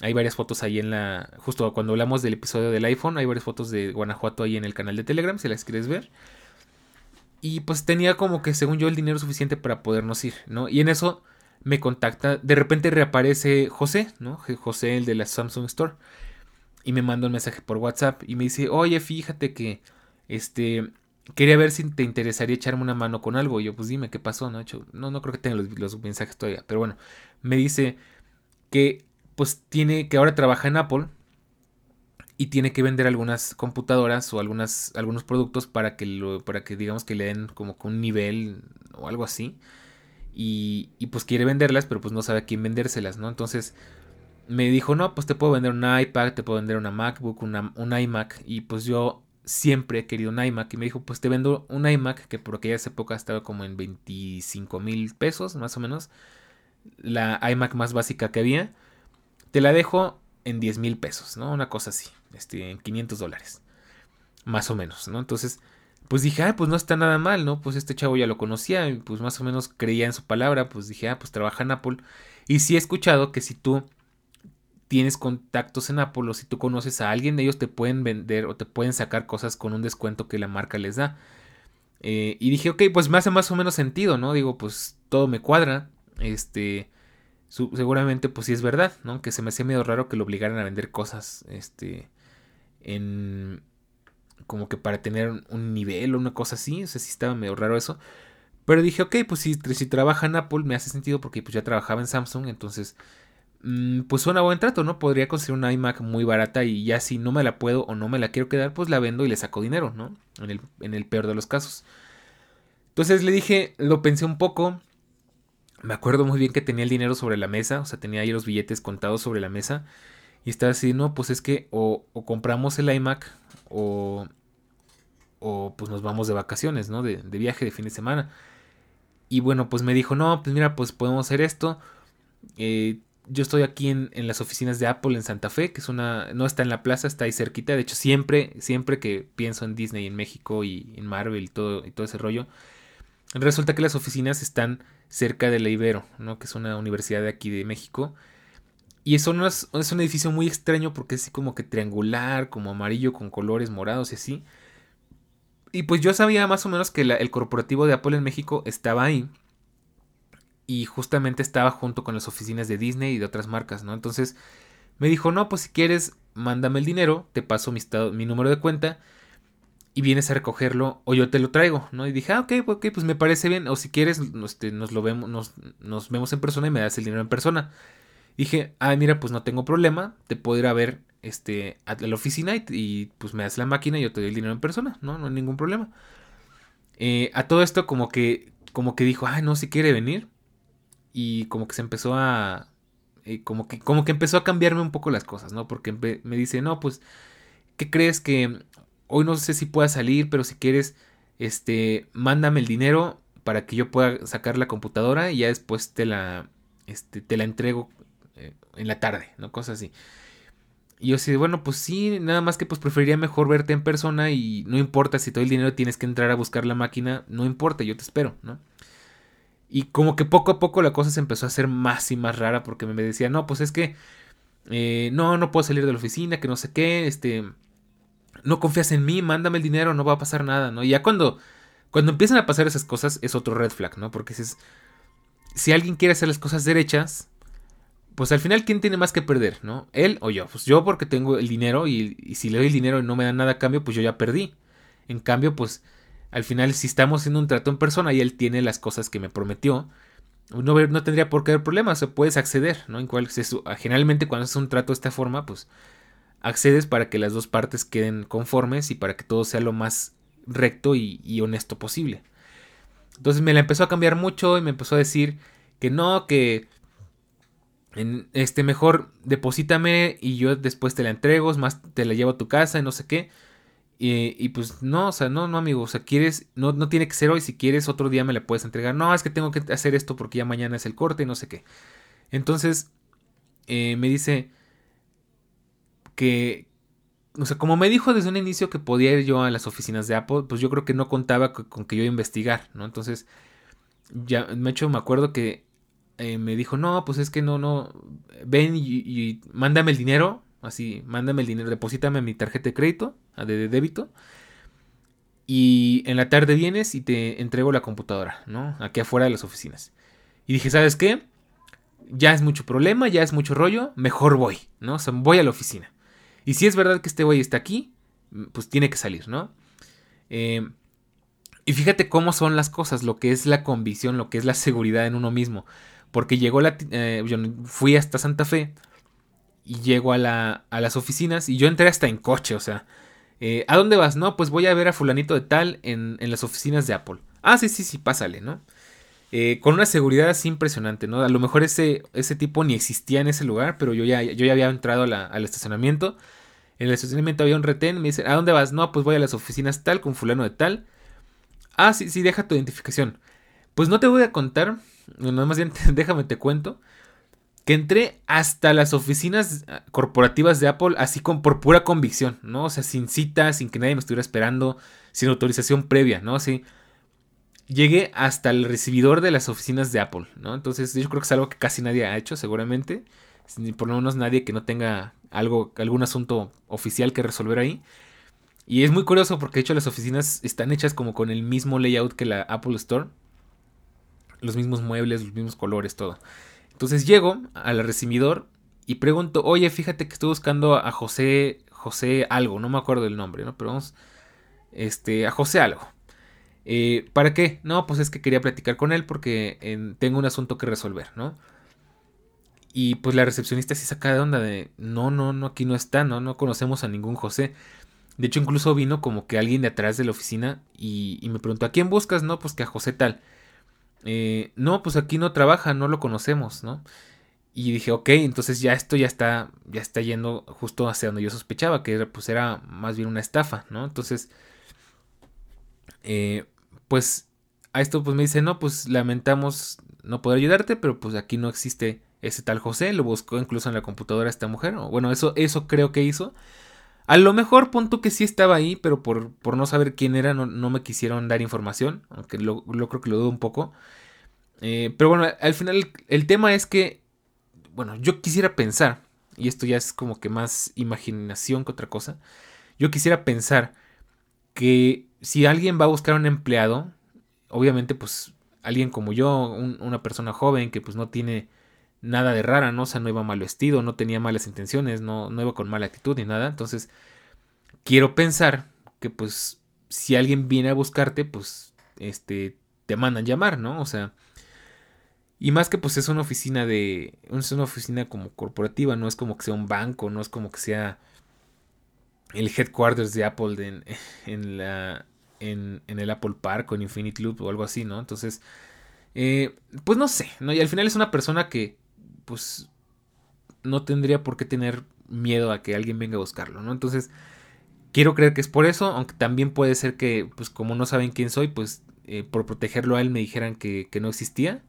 hay varias fotos ahí en la, justo cuando hablamos del episodio del iPhone, hay varias fotos de Guanajuato ahí en el canal de Telegram, si las quieres ver. Y pues tenía como que, según yo, el dinero suficiente para podernos ir, ¿no? Y en eso me contacta, de repente reaparece José, ¿no? José, el de la Samsung Store. Y me manda un mensaje por WhatsApp y me dice, oye, fíjate que, este, quería ver si te interesaría echarme una mano con algo. Y yo, pues dime qué pasó, ¿no? no, no creo que tenga los, los mensajes todavía. Pero bueno, me dice que, pues tiene, que ahora trabaja en Apple y tiene que vender algunas computadoras o algunas, algunos productos para que, lo, para que digamos que le den como un nivel o algo así. Y, y, pues quiere venderlas, pero pues no sabe a quién vendérselas, ¿no? Entonces me dijo, no, pues te puedo vender un iPad, te puedo vender una MacBook, una, un iMac. Y pues yo siempre he querido un iMac. Y me dijo, pues te vendo un iMac que por aquella época estaba como en 25 mil pesos, más o menos. La iMac más básica que había. Te la dejo en 10 mil pesos, ¿no? Una cosa así, este, en 500 dólares, más o menos, ¿no? Entonces, pues dije, ah, pues no está nada mal, ¿no? Pues este chavo ya lo conocía, y pues más o menos creía en su palabra, pues dije, ah, pues trabaja en Apple. Y sí he escuchado que si tú tienes contactos en Apple o si tú conoces a alguien, ellos te pueden vender o te pueden sacar cosas con un descuento que la marca les da. Eh, y dije, ok, pues me hace más o menos sentido, ¿no? Digo, pues todo me cuadra. Este, seguramente pues sí es verdad, ¿no? Que se me hacía medio raro que lo obligaran a vender cosas, este, en, como que para tener un nivel o una cosa así, o sea, sí estaba medio raro eso. Pero dije, ok, pues si, si trabaja en Apple me hace sentido porque pues ya trabajaba en Samsung, entonces, pues suena buen trato, ¿no? Podría conseguir una iMac muy barata y ya si no me la puedo o no me la quiero quedar, pues la vendo y le saco dinero, ¿no? En el, peor de los casos. Entonces le dije, lo pensé un poco, me acuerdo muy bien que tenía el dinero sobre la mesa, o sea, tenía ahí los billetes contados sobre la mesa. Y estaba así, no, pues es que o, compramos el iMac o, o pues nos vamos de vacaciones, ¿no? De, viaje de fin de semana. Y bueno, pues me dijo, no, pues mira, pues podemos hacer esto. Eh, yo estoy aquí en, las oficinas de Apple en Santa Fe, que es una, no está en la plaza, está ahí cerquita. De hecho, siempre, siempre que pienso en Disney, en México y en Marvel y todo, y todo ese rollo, resulta que las oficinas están cerca de la Ibero, ¿no? que es una universidad de aquí de México. Y es un, es un edificio muy extraño porque es así como que triangular, como amarillo con colores morados y así. Y pues yo sabía más o menos que el corporativo de Apple en México estaba ahí. Y justamente estaba junto con las oficinas de Disney y de otras marcas, ¿no? Entonces me dijo, no, pues si quieres, mándame el dinero, te paso mi, estado, mi número de cuenta y vienes a recogerlo o yo te lo traigo, ¿no? Y dije, ah, ok, ok, pues me parece bien. O si quieres, este, nos, lo vemos, nos, vemos en persona y me das el dinero en persona. Dije, ah, mira, pues no tengo problema, te puedo ir a ver este, a la oficina y, pues me das la máquina y yo te doy el dinero en persona, ¿no? No hay ningún problema. Eh, a todo esto como que, como que dijo, ah, no, si quiere venir. Y como que se empezó a... Eh, como, que, como que empezó a cambiarme un poco las cosas, ¿no? Porque me dice, no, pues, ¿qué crees que hoy no sé si pueda salir, pero si quieres, este, mándame el dinero para que yo pueda sacar la computadora y ya después te la, este, te la entrego eh, en la tarde, ¿no? Cosas así. Y yo sí, bueno, pues sí, nada más que pues preferiría mejor verte en persona y no importa si todo el dinero tienes que entrar a buscar la máquina, no importa, yo te espero, ¿no? Y como que poco a poco la cosa se empezó a hacer más y más rara porque me decía, no, pues es que eh, no, no puedo salir de la oficina, que no sé qué, este, no confías en mí, mándame el dinero, no va a pasar nada, ¿no? Y ya cuando, cuando empiezan a pasar esas cosas es otro red flag, ¿no? Porque si, si alguien quiere hacer las cosas derechas, pues al final, ¿quién tiene más que perder, ¿no? Él o yo. Pues yo porque tengo el dinero y, si le doy el dinero y no me dan nada a cambio, pues yo ya perdí. En cambio, pues al final, si estamos haciendo un trato en persona y él tiene las cosas que me prometió, no, no tendría por qué haber problemas, o puedes acceder, ¿no? Cual, generalmente cuando es un trato de esta forma, pues accedes para que las dos partes queden conformes y para que todo sea lo más recto y, honesto posible. Entonces me la empezó a cambiar mucho y me empezó a decir que no, que en este mejor deposítame y yo después te la entrego, más te la llevo a tu casa y no sé qué. Y, pues no, o sea, no, no, amigo, o sea, quieres, no, no tiene que ser hoy, si quieres otro día me la puedes entregar. No, es que tengo que hacer esto porque ya mañana es el corte y no sé qué. Entonces eh, me dice, que o sea, como me dijo desde un inicio que podía ir yo a las oficinas de Apple, pues yo creo que no contaba con que yo iba a investigar, ¿no? Entonces, ya, me hecho, me acuerdo que eh, me dijo, no, pues es que no, no, ven y, mándame el dinero, así, mándame el dinero, deposítame mi tarjeta de crédito, de, débito, y en la tarde vienes y te entrego la computadora, ¿no? Aquí afuera de las oficinas. Y dije, ¿sabes qué? Ya es mucho problema, ya es mucho rollo, mejor voy, ¿no? O sea, voy a la oficina. Y si es verdad que este güey está aquí, pues tiene que salir, ¿no? Eh, y fíjate cómo son las cosas, lo que es la convicción, lo que es la seguridad en uno mismo. Porque llegó la... Eh, yo fui hasta Santa Fe y llego a, la, a las oficinas y yo entré hasta en coche, o sea... Eh, ¿A dónde vas? No, pues voy a ver a fulanito de tal en, en las oficinas de Apple. Ah, sí, sí, sí, pásale, ¿no? Eh, con una seguridad así impresionante, ¿no? A lo mejor ese, ese tipo ni existía en ese lugar, pero yo ya, yo ya había entrado al estacionamiento. En el estacionamiento había un retén, me dice, ¿a dónde vas? No, pues voy a las oficinas tal, con fulano de tal. Ah, sí, sí, deja tu identificación. Pues no te voy a contar, nada más bien [LAUGHS] déjame te cuento, que entré hasta las oficinas ah, corporativas de Apple así con, por pura convicción, ¿no? O sea, sin cita, sin que nadie me estuviera esperando, sin autorización previa, ¿no? Así llegué hasta el recibidor de las oficinas de Apple, ¿no? Entonces yo creo que es algo que casi nadie ha hecho, seguramente. Por lo menos nadie que no tenga algo, algún asunto oficial que resolver ahí. Y es muy curioso porque de hecho las oficinas están hechas como con el mismo layout que la Apple Store. Los mismos muebles, los mismos colores, todo. Entonces llego al recibidor y pregunto, oye, fíjate que estoy buscando a José, José algo, no me acuerdo el nombre, ¿no? Pero vamos, este, a José algo. Eh, ¿Para qué? No, pues es que quería platicar con él porque tengo un asunto que resolver, ¿no? Y pues la recepcionista se saca de onda de, no, no, no, aquí no está, no, no conocemos a ningún José. De hecho, incluso vino como que alguien de atrás de la oficina y, me preguntó, ¿a quién buscas? No, pues que a José tal. Eh, no, pues aquí no trabaja, no lo conocemos, ¿no? Y dije, ok, entonces ya esto ya está, ya está yendo justo hacia donde yo sospechaba, que pues era más bien una estafa, ¿no? Entonces, eh, pues a esto pues me dice, no, pues lamentamos no poder ayudarte, pero pues aquí no existe ese tal José, lo buscó incluso en la computadora esta mujer, o bueno, eso, eso creo que hizo. A lo mejor punto que sí estaba ahí, pero por, por no saber quién era no, me quisieron dar información, aunque lo, creo que lo dudo un poco. Eh, pero bueno, al final el tema es que, bueno, yo quisiera pensar, y esto ya es como que más imaginación que otra cosa, yo quisiera pensar que si alguien va a buscar un empleado, obviamente pues alguien como yo, una persona joven que pues no tiene nada de rara, ¿no? O sea, no iba mal vestido, no tenía malas intenciones, no, no iba con mala actitud ni nada. Entonces, quiero pensar que pues si alguien viene a buscarte, pues este te mandan llamar, ¿no? O sea, y más que pues es una oficina de es una oficina como corporativa, no es como que sea un banco, no es como que sea el headquarters de Apple [LAUGHS] en, la, en, el Apple Park o en Infinite Loop o algo así, ¿no? Entonces, eh, pues no sé, ¿no? Y al final es una persona que, pues, no tendría por qué tener miedo a que alguien venga a buscarlo, ¿no? Entonces, quiero creer que es por eso, aunque también puede ser que, pues, como no saben quién soy, pues, eh, por protegerlo a él me dijeran que, que no existía.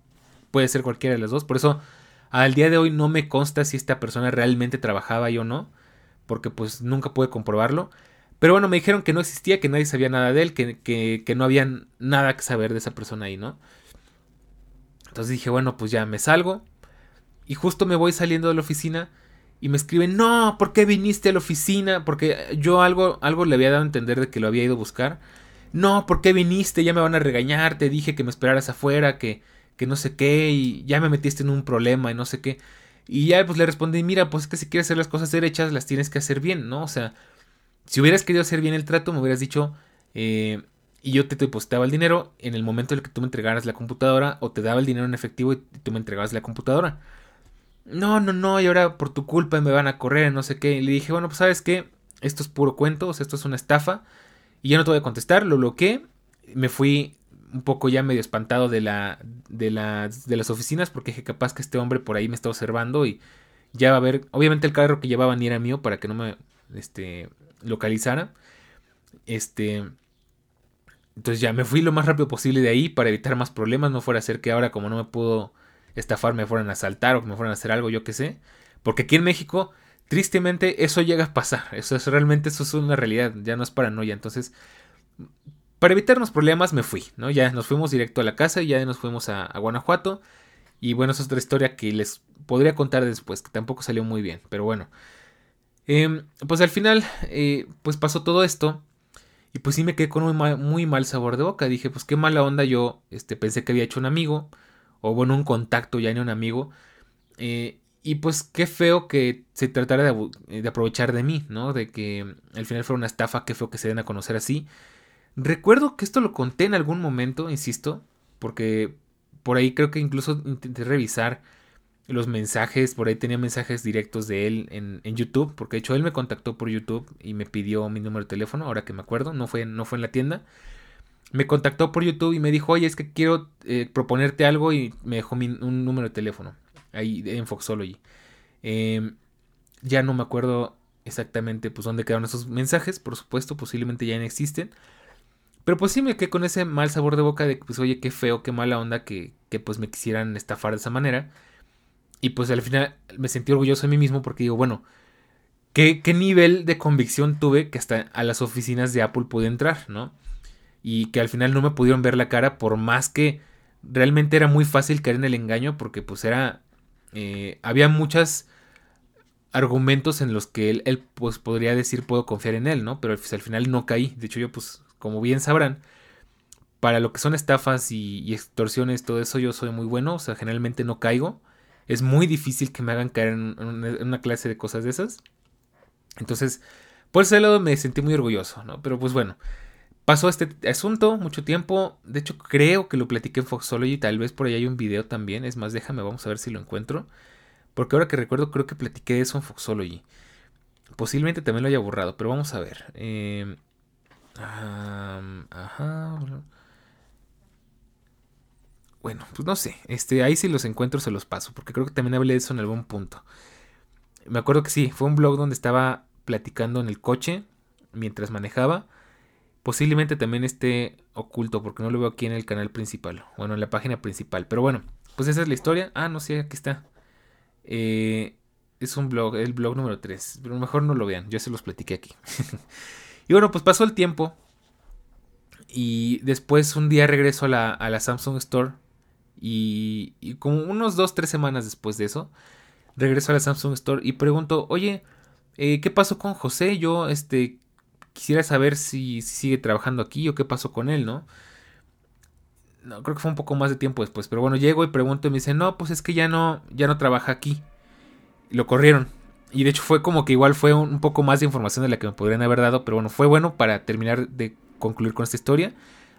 Puede ser cualquiera de las dos. Por eso, al día de hoy no me consta si esta persona realmente trabajaba ahí o no porque pues nunca pude comprobarlo. Pero bueno, me dijeron que no existía, que nadie sabía nada de él, que, que, no había nada que saber de esa persona ahí, ¿no? Entonces dije, bueno, pues ya me salgo. Y justo me voy saliendo de la oficina y me escriben, no, ¿por qué viniste a la oficina? Porque yo algo, algo le había dado a entender de que lo había ido a buscar. No, ¿por qué viniste? Ya me van a regañar, te dije que me esperaras afuera, que, que no sé qué, y ya me metiste en un problema y no sé qué. Y ya pues le respondí, mira, pues es que si quieres hacer las cosas derechas, las tienes que hacer bien, ¿no? O sea, si hubieras querido hacer bien el trato, me hubieras dicho, eh, y yo te depositaba el dinero en el momento en el que tú me entregaras la computadora, o te daba el dinero en efectivo y tú me entregabas la computadora. No, no, no, y ahora por tu culpa me van a correr, no sé qué. Y le dije, bueno, pues sabes qué, esto es puro cuento, o sea, esto es una estafa. Y ya no te voy a contestar, lo bloqueé, me fui un poco ya medio espantado de, la, de, de las oficinas porque dije capaz que este hombre por ahí me está observando y ya va a ver, obviamente el carro que llevaba ni era mío para que no me este, localizara. Este, entonces ya me fui lo más rápido posible de ahí para evitar más problemas, no fuera a ser que ahora como no me pudo estafar me fueran a asaltar o que me fueran a hacer algo, yo qué sé. Porque aquí en México tristemente eso llega a pasar. Eso es realmente, eso es una realidad, ya no es paranoia. Entonces, para evitarnos problemas me fui, ¿no? Ya nos fuimos directo a la casa y ya nos fuimos a, Guanajuato. Y bueno, es otra historia que les podría contar después, que tampoco salió muy bien, pero bueno. Em, pues al final, eh, pues pasó todo esto. Y pues sí me quedé con un muy mal sabor de boca. Dije, pues qué mala onda yo. Este, pensé que había hecho un amigo. O bueno, un contacto ya ni un amigo. Eh, y pues qué feo que se tratara de, de, aprovechar de mí, ¿no? De que al final fuera una estafa, qué feo que se den a conocer así. Recuerdo que esto lo conté en algún momento, insisto, porque por ahí creo que incluso intenté revisar los mensajes, por ahí tenía mensajes directos de él en, YouTube, porque de hecho él me contactó por YouTube y me pidió mi número de teléfono, ahora que me acuerdo, no fue, no fue en la tienda. Me contactó por YouTube y me dijo, oye, es que quiero eh, proponerte algo y me dejó un número de teléfono, ahí en Foxology. Em, ya no me acuerdo exactamente pues dónde quedaron esos mensajes, por supuesto, posiblemente ya no existen. Pero pues sí me quedé con ese mal sabor de boca de que, pues, oye, qué feo, qué mala onda que, que pues me quisieran estafar de esa manera. Y pues al final me sentí orgulloso de mí mismo porque digo, bueno, ¿qué, qué nivel de convicción tuve que hasta a las oficinas de Apple pude entrar, ¿no? Y que al final no me pudieron ver la cara por más que realmente era muy fácil caer en el engaño porque pues era... Eh, había muchos argumentos en los que él, él, pues podría decir puedo confiar en él, ¿no? Pero pues, al final no caí. De hecho yo pues como bien sabrán, para lo que son estafas y, extorsiones, todo eso yo soy muy bueno, o sea, generalmente no caigo. Es muy difícil que me hagan caer en, una clase de cosas de esas. Entonces, por ese lado me sentí muy orgulloso, ¿no? Pero pues bueno, pasó este asunto mucho tiempo. De hecho, creo que lo platiqué en Foxology. Tal vez por ahí hay un video también. Es más, déjame, vamos a ver si lo encuentro. Porque ahora que recuerdo, creo que platiqué eso en Foxology. Posiblemente también lo haya borrado, pero vamos a ver. Eh, ajá. Bueno, pues no sé. Este, ahí si los encuentro se los paso. Porque creo que también hablé de eso en algún punto. Me acuerdo que sí, fue un blog donde estaba platicando en el coche mientras manejaba. Posiblemente también esté oculto porque no lo veo aquí en el canal principal. Bueno, en la página principal. Pero bueno, pues esa es la historia. Ah, no sé, aquí está. Eh, es un blog, el blog número 3. Pero mejor no lo vean, yo se los platiqué aquí. [LAUGHS] Y bueno, pues pasó el tiempo. Y después un día regreso a la, Samsung Store. Y, como unos 2-3 semanas después de eso, regreso a la Samsung Store y pregunto, oye, eh, ¿qué pasó con José? Yo este, quisiera saber si, sigue trabajando aquí o qué pasó con él, ¿no? No, creo que fue un poco más de tiempo después. Pero bueno, llego y pregunto y me dice, no, pues es que ya no, ya no trabaja aquí. lo corrieron. Y de hecho fue como que igual fue un, poco más de información de la que me podrían haber dado, pero bueno, fue bueno para terminar de concluir con esta historia.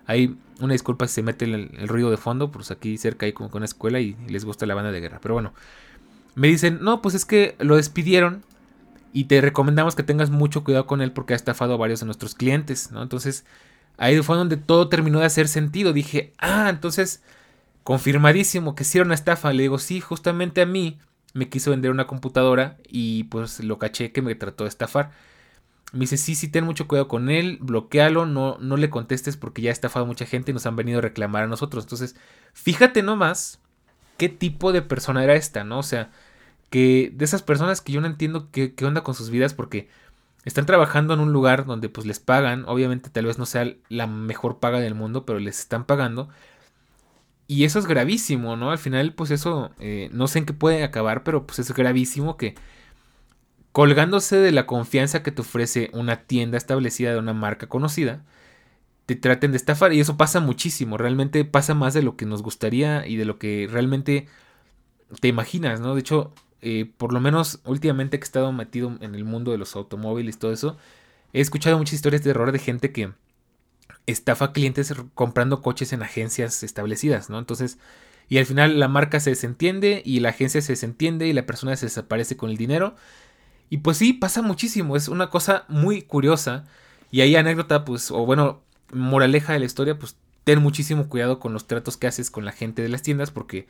Hay una disculpa si se mete el, ruido de fondo, pues aquí cerca hay como que una escuela y, les gusta la banda de guerra. Pero bueno, me dicen, no, pues es que lo despidieron y te recomendamos que tengas mucho cuidado con él porque ha estafado a varios de nuestros clientes, ¿no? Entonces ahí fue donde todo terminó de hacer sentido. Dije, ah, entonces confirmadísimo que era una estafa. Le digo, sí, justamente a mí me quiso vender una computadora y pues lo caché que me trató de estafar. Me dice, sí, sí, ten mucho cuidado con él, bloquealo, no, no le contestes porque ya ha estafado mucha gente y nos han venido a reclamar a nosotros. Entonces, fíjate nomás qué tipo de persona era esta, ¿no? O sea, que de esas personas que yo no entiendo qué, qué onda con sus vidas porque están trabajando en un lugar donde pues les pagan, obviamente tal vez no sea la mejor paga del mundo, pero les están pagando y eso es gravísimo, ¿no? Al final, pues eso, eh, no sé en qué puede acabar, pero pues es gravísimo que colgándose de la confianza que te ofrece una tienda establecida de una marca conocida, te traten de estafar. Y eso pasa muchísimo, realmente pasa más de lo que nos gustaría y de lo que realmente te imaginas, ¿no? De hecho, eh, por lo menos últimamente que he estado metido en el mundo de los automóviles y todo eso, he escuchado muchas historias de error de gente que estafa clientes comprando coches en agencias establecidas, ¿no? Entonces, y al final la marca se desentiende y la agencia se desentiende y la persona se desaparece con el dinero. Y pues sí, pasa muchísimo, es una cosa muy curiosa. Y ahí anécdota, pues, o bueno, moraleja de la historia, pues ten muchísimo cuidado con los tratos que haces con la gente de las tiendas, porque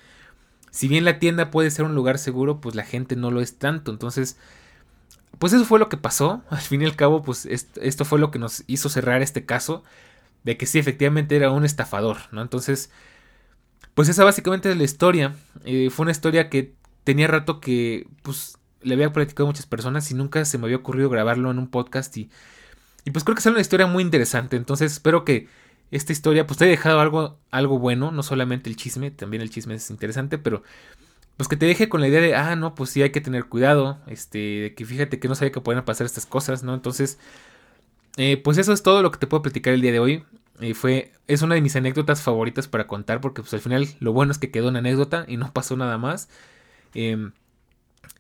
si bien la tienda puede ser un lugar seguro, pues la gente no lo es tanto. Entonces, pues eso fue lo que pasó. [LAUGHS] Al fin y al cabo, pues esto fue lo que nos hizo cerrar este caso de que sí, efectivamente era un estafador, ¿no? Entonces, pues esa básicamente es la historia. Eh, fue una historia que tenía rato que, pues, le había platicado a muchas personas y nunca se me había ocurrido grabarlo en un podcast y, y pues creo que es una historia muy interesante. Entonces espero que esta historia pues te haya dejado algo, algo bueno, no solamente el chisme, también el chisme es interesante, pero pues que te deje con la idea de, ah, no, pues sí hay que tener cuidado, este, de que fíjate que no sabía que pueden pasar estas cosas, ¿no? Entonces, eh, pues eso es todo lo que te puedo platicar el día de hoy. Y fue, es una de mis anécdotas favoritas para contar porque pues al final lo bueno es que quedó una anécdota y no [LAUGHS] pasó nada más. Em,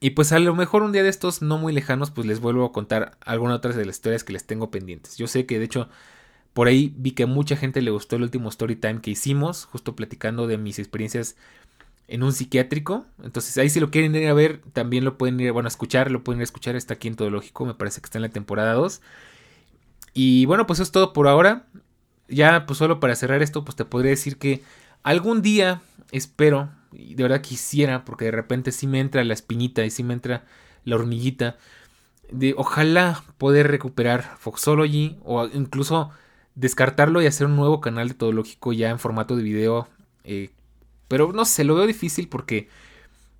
y pues a lo mejor un día de estos no muy lejanos pues les vuelvo a contar algunas otras de las historias que les tengo pendientes. Yo sé que de hecho por ahí vi que a mucha gente le gustó el último story time que hicimos, justo platicando de mis experiencias en un psiquiátrico. Entonces ahí si lo quieren ir a ver, también lo pueden ir, bueno, a escuchar, lo pueden ir a escuchar, está aquí en Todo Lógico, me parece que está en la temporada 2. Y bueno, pues eso es todo por ahora. Ya, pues solo para cerrar esto, pues te podría decir que algún día espero, y de verdad quisiera, porque de repente sí me entra la espinita y sí me entra la hormiguita, de ojalá poder recuperar Foxology o incluso descartarlo y hacer un nuevo canal de Todo Lógico ya en formato de video. Eh, pero no sé, lo veo difícil porque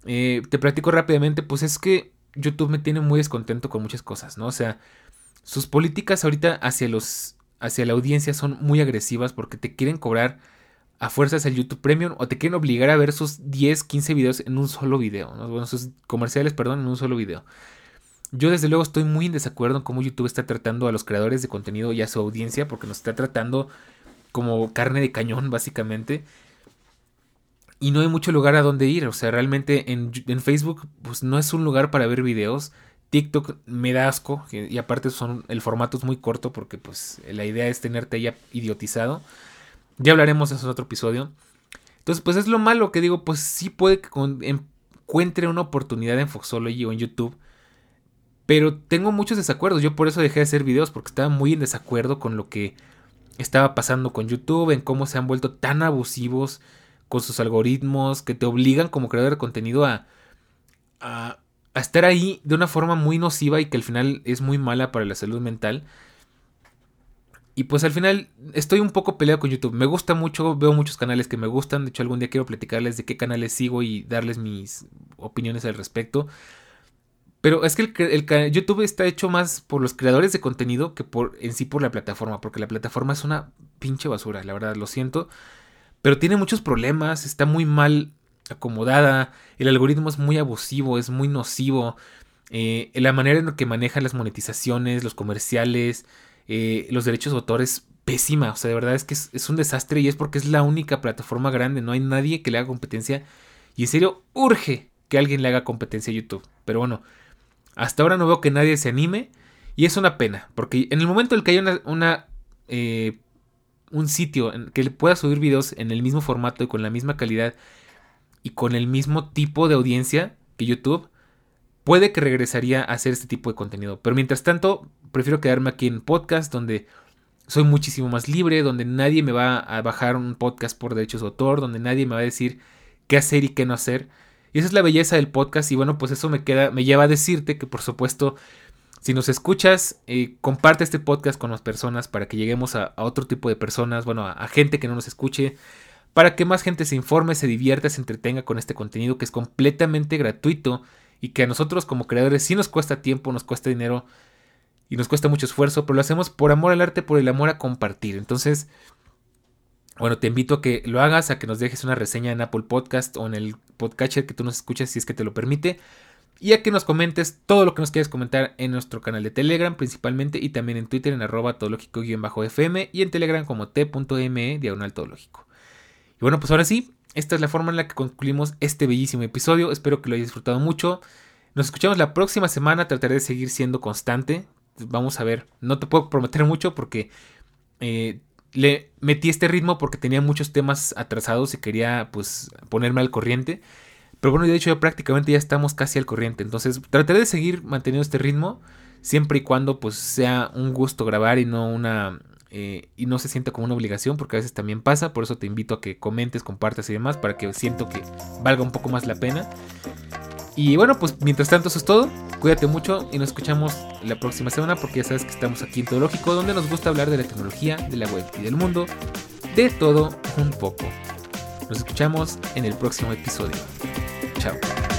eh, te platico rápidamente, pues es que YouTube me tiene muy descontento con muchas cosas, ¿no? O sea, sus políticas ahorita hacia los hacia la audiencia son muy agresivas porque te quieren cobrar a fuerzas el YouTube Premium o te quieren obligar a ver sus 10, 15 videos en un solo video, ¿no? bueno, sus comerciales, perdón, en un solo video. Yo desde luego estoy muy en desacuerdo en cómo YouTube está tratando a los creadores de contenido y a su audiencia porque nos está tratando como carne de cañón básicamente. Y no hay mucho lugar a donde ir, o sea, realmente en, en Facebook pues no es un lugar para ver videos TikTok me da asco y aparte son el formato es muy corto porque pues la idea es tenerte ya idiotizado. Ya hablaremos de eso en otro episodio. Entonces, pues es lo malo que digo, pues sí puede que encuentre una oportunidad en Foxology o en YouTube. Pero tengo muchos desacuerdos. Yo por eso dejé de hacer videos porque estaba muy en desacuerdo con lo que estaba pasando con YouTube, en cómo se han vuelto tan abusivos con sus algoritmos que te obligan como creador de contenido a, estar ahí de una forma muy nociva y que al final es muy mala para la salud mental. Y pues al final estoy un poco peleado con YouTube. Me gusta mucho, veo muchos canales que me gustan. De hecho, algún día quiero platicarles de qué canales sigo y darles mis opiniones al respecto. Pero es que el, YouTube está hecho más por los creadores de contenido que por en sí por la plataforma. Porque la plataforma es una pinche basura, la verdad, lo siento. Pero tiene muchos problemas, está muy mal acomodada, el algoritmo es muy abusivo, es muy nocivo, eh, la manera en la que manejan las monetizaciones, los comerciales, eh, los derechos de autor es pésima, o sea, de verdad es que es, un desastre y es porque es la única plataforma grande, no hay nadie que le haga competencia y en serio urge que alguien le haga competencia a YouTube, pero bueno, hasta ahora no veo que nadie se anime y es una pena, porque en el momento en que haya una, eh, un sitio en que pueda subir videos en el mismo formato y con la misma calidad y con el mismo tipo de audiencia que YouTube, puede que regresaría a hacer este tipo de contenido. Pero mientras tanto, prefiero quedarme aquí en podcast donde soy muchísimo más libre, donde nadie me va a bajar un podcast por derechos de autor, donde nadie me va a decir qué hacer y qué no hacer. Y esa es la belleza del podcast y bueno, pues eso me queda me lleva a decirte que por supuesto si nos escuchas, eh, comparte este podcast con las personas para que lleguemos a, otro tipo de personas, bueno, a, gente que no nos escuche, para que más gente se informe, se divierta, se entretenga con este contenido que es completamente gratuito y que a nosotros como creadores sí nos cuesta tiempo, nos cuesta dinero y nos cuesta mucho esfuerzo, pero lo hacemos por amor al arte, por el amor a compartir. Entonces, bueno, te invito a que lo hagas, a que nos dejes una reseña en Apple Podcast o en el podcatcher que tú nos escuchas si es que te lo permite. Y a que nos comentes todo lo que nos quieras comentar en nuestro canal de Telegram principalmente y también en Twitter en arroba todológico-fm y en Telegram como t.me diagonal todológico. Y bueno, pues ahora sí, esta es la forma en la que concluimos este bellísimo episodio. Espero que lo hayas disfrutado mucho. Nos escuchamos la próxima semana. Trataré de seguir siendo constante. Vamos a ver. No te puedo prometer mucho porque eh, le metí este ritmo porque tenía muchos temas atrasados y quería pues ponerme al corriente. Pero bueno, de hecho ya prácticamente ya estamos casi al corriente. Entonces trataré de seguir manteniendo este ritmo. Siempre y cuando pues sea un gusto grabar y no una eh, y no se sienta como una obligación porque a veces también pasa, por eso te invito a que comentes, compartas y demás para que siento que valga un poco más la pena. Y bueno, pues mientras tanto eso es todo, cuídate mucho y nos escuchamos la próxima semana porque ya sabes que estamos aquí en Teológico donde nos gusta hablar de la tecnología, de la web y del mundo, de todo un poco. Nos escuchamos en el próximo episodio. Chao.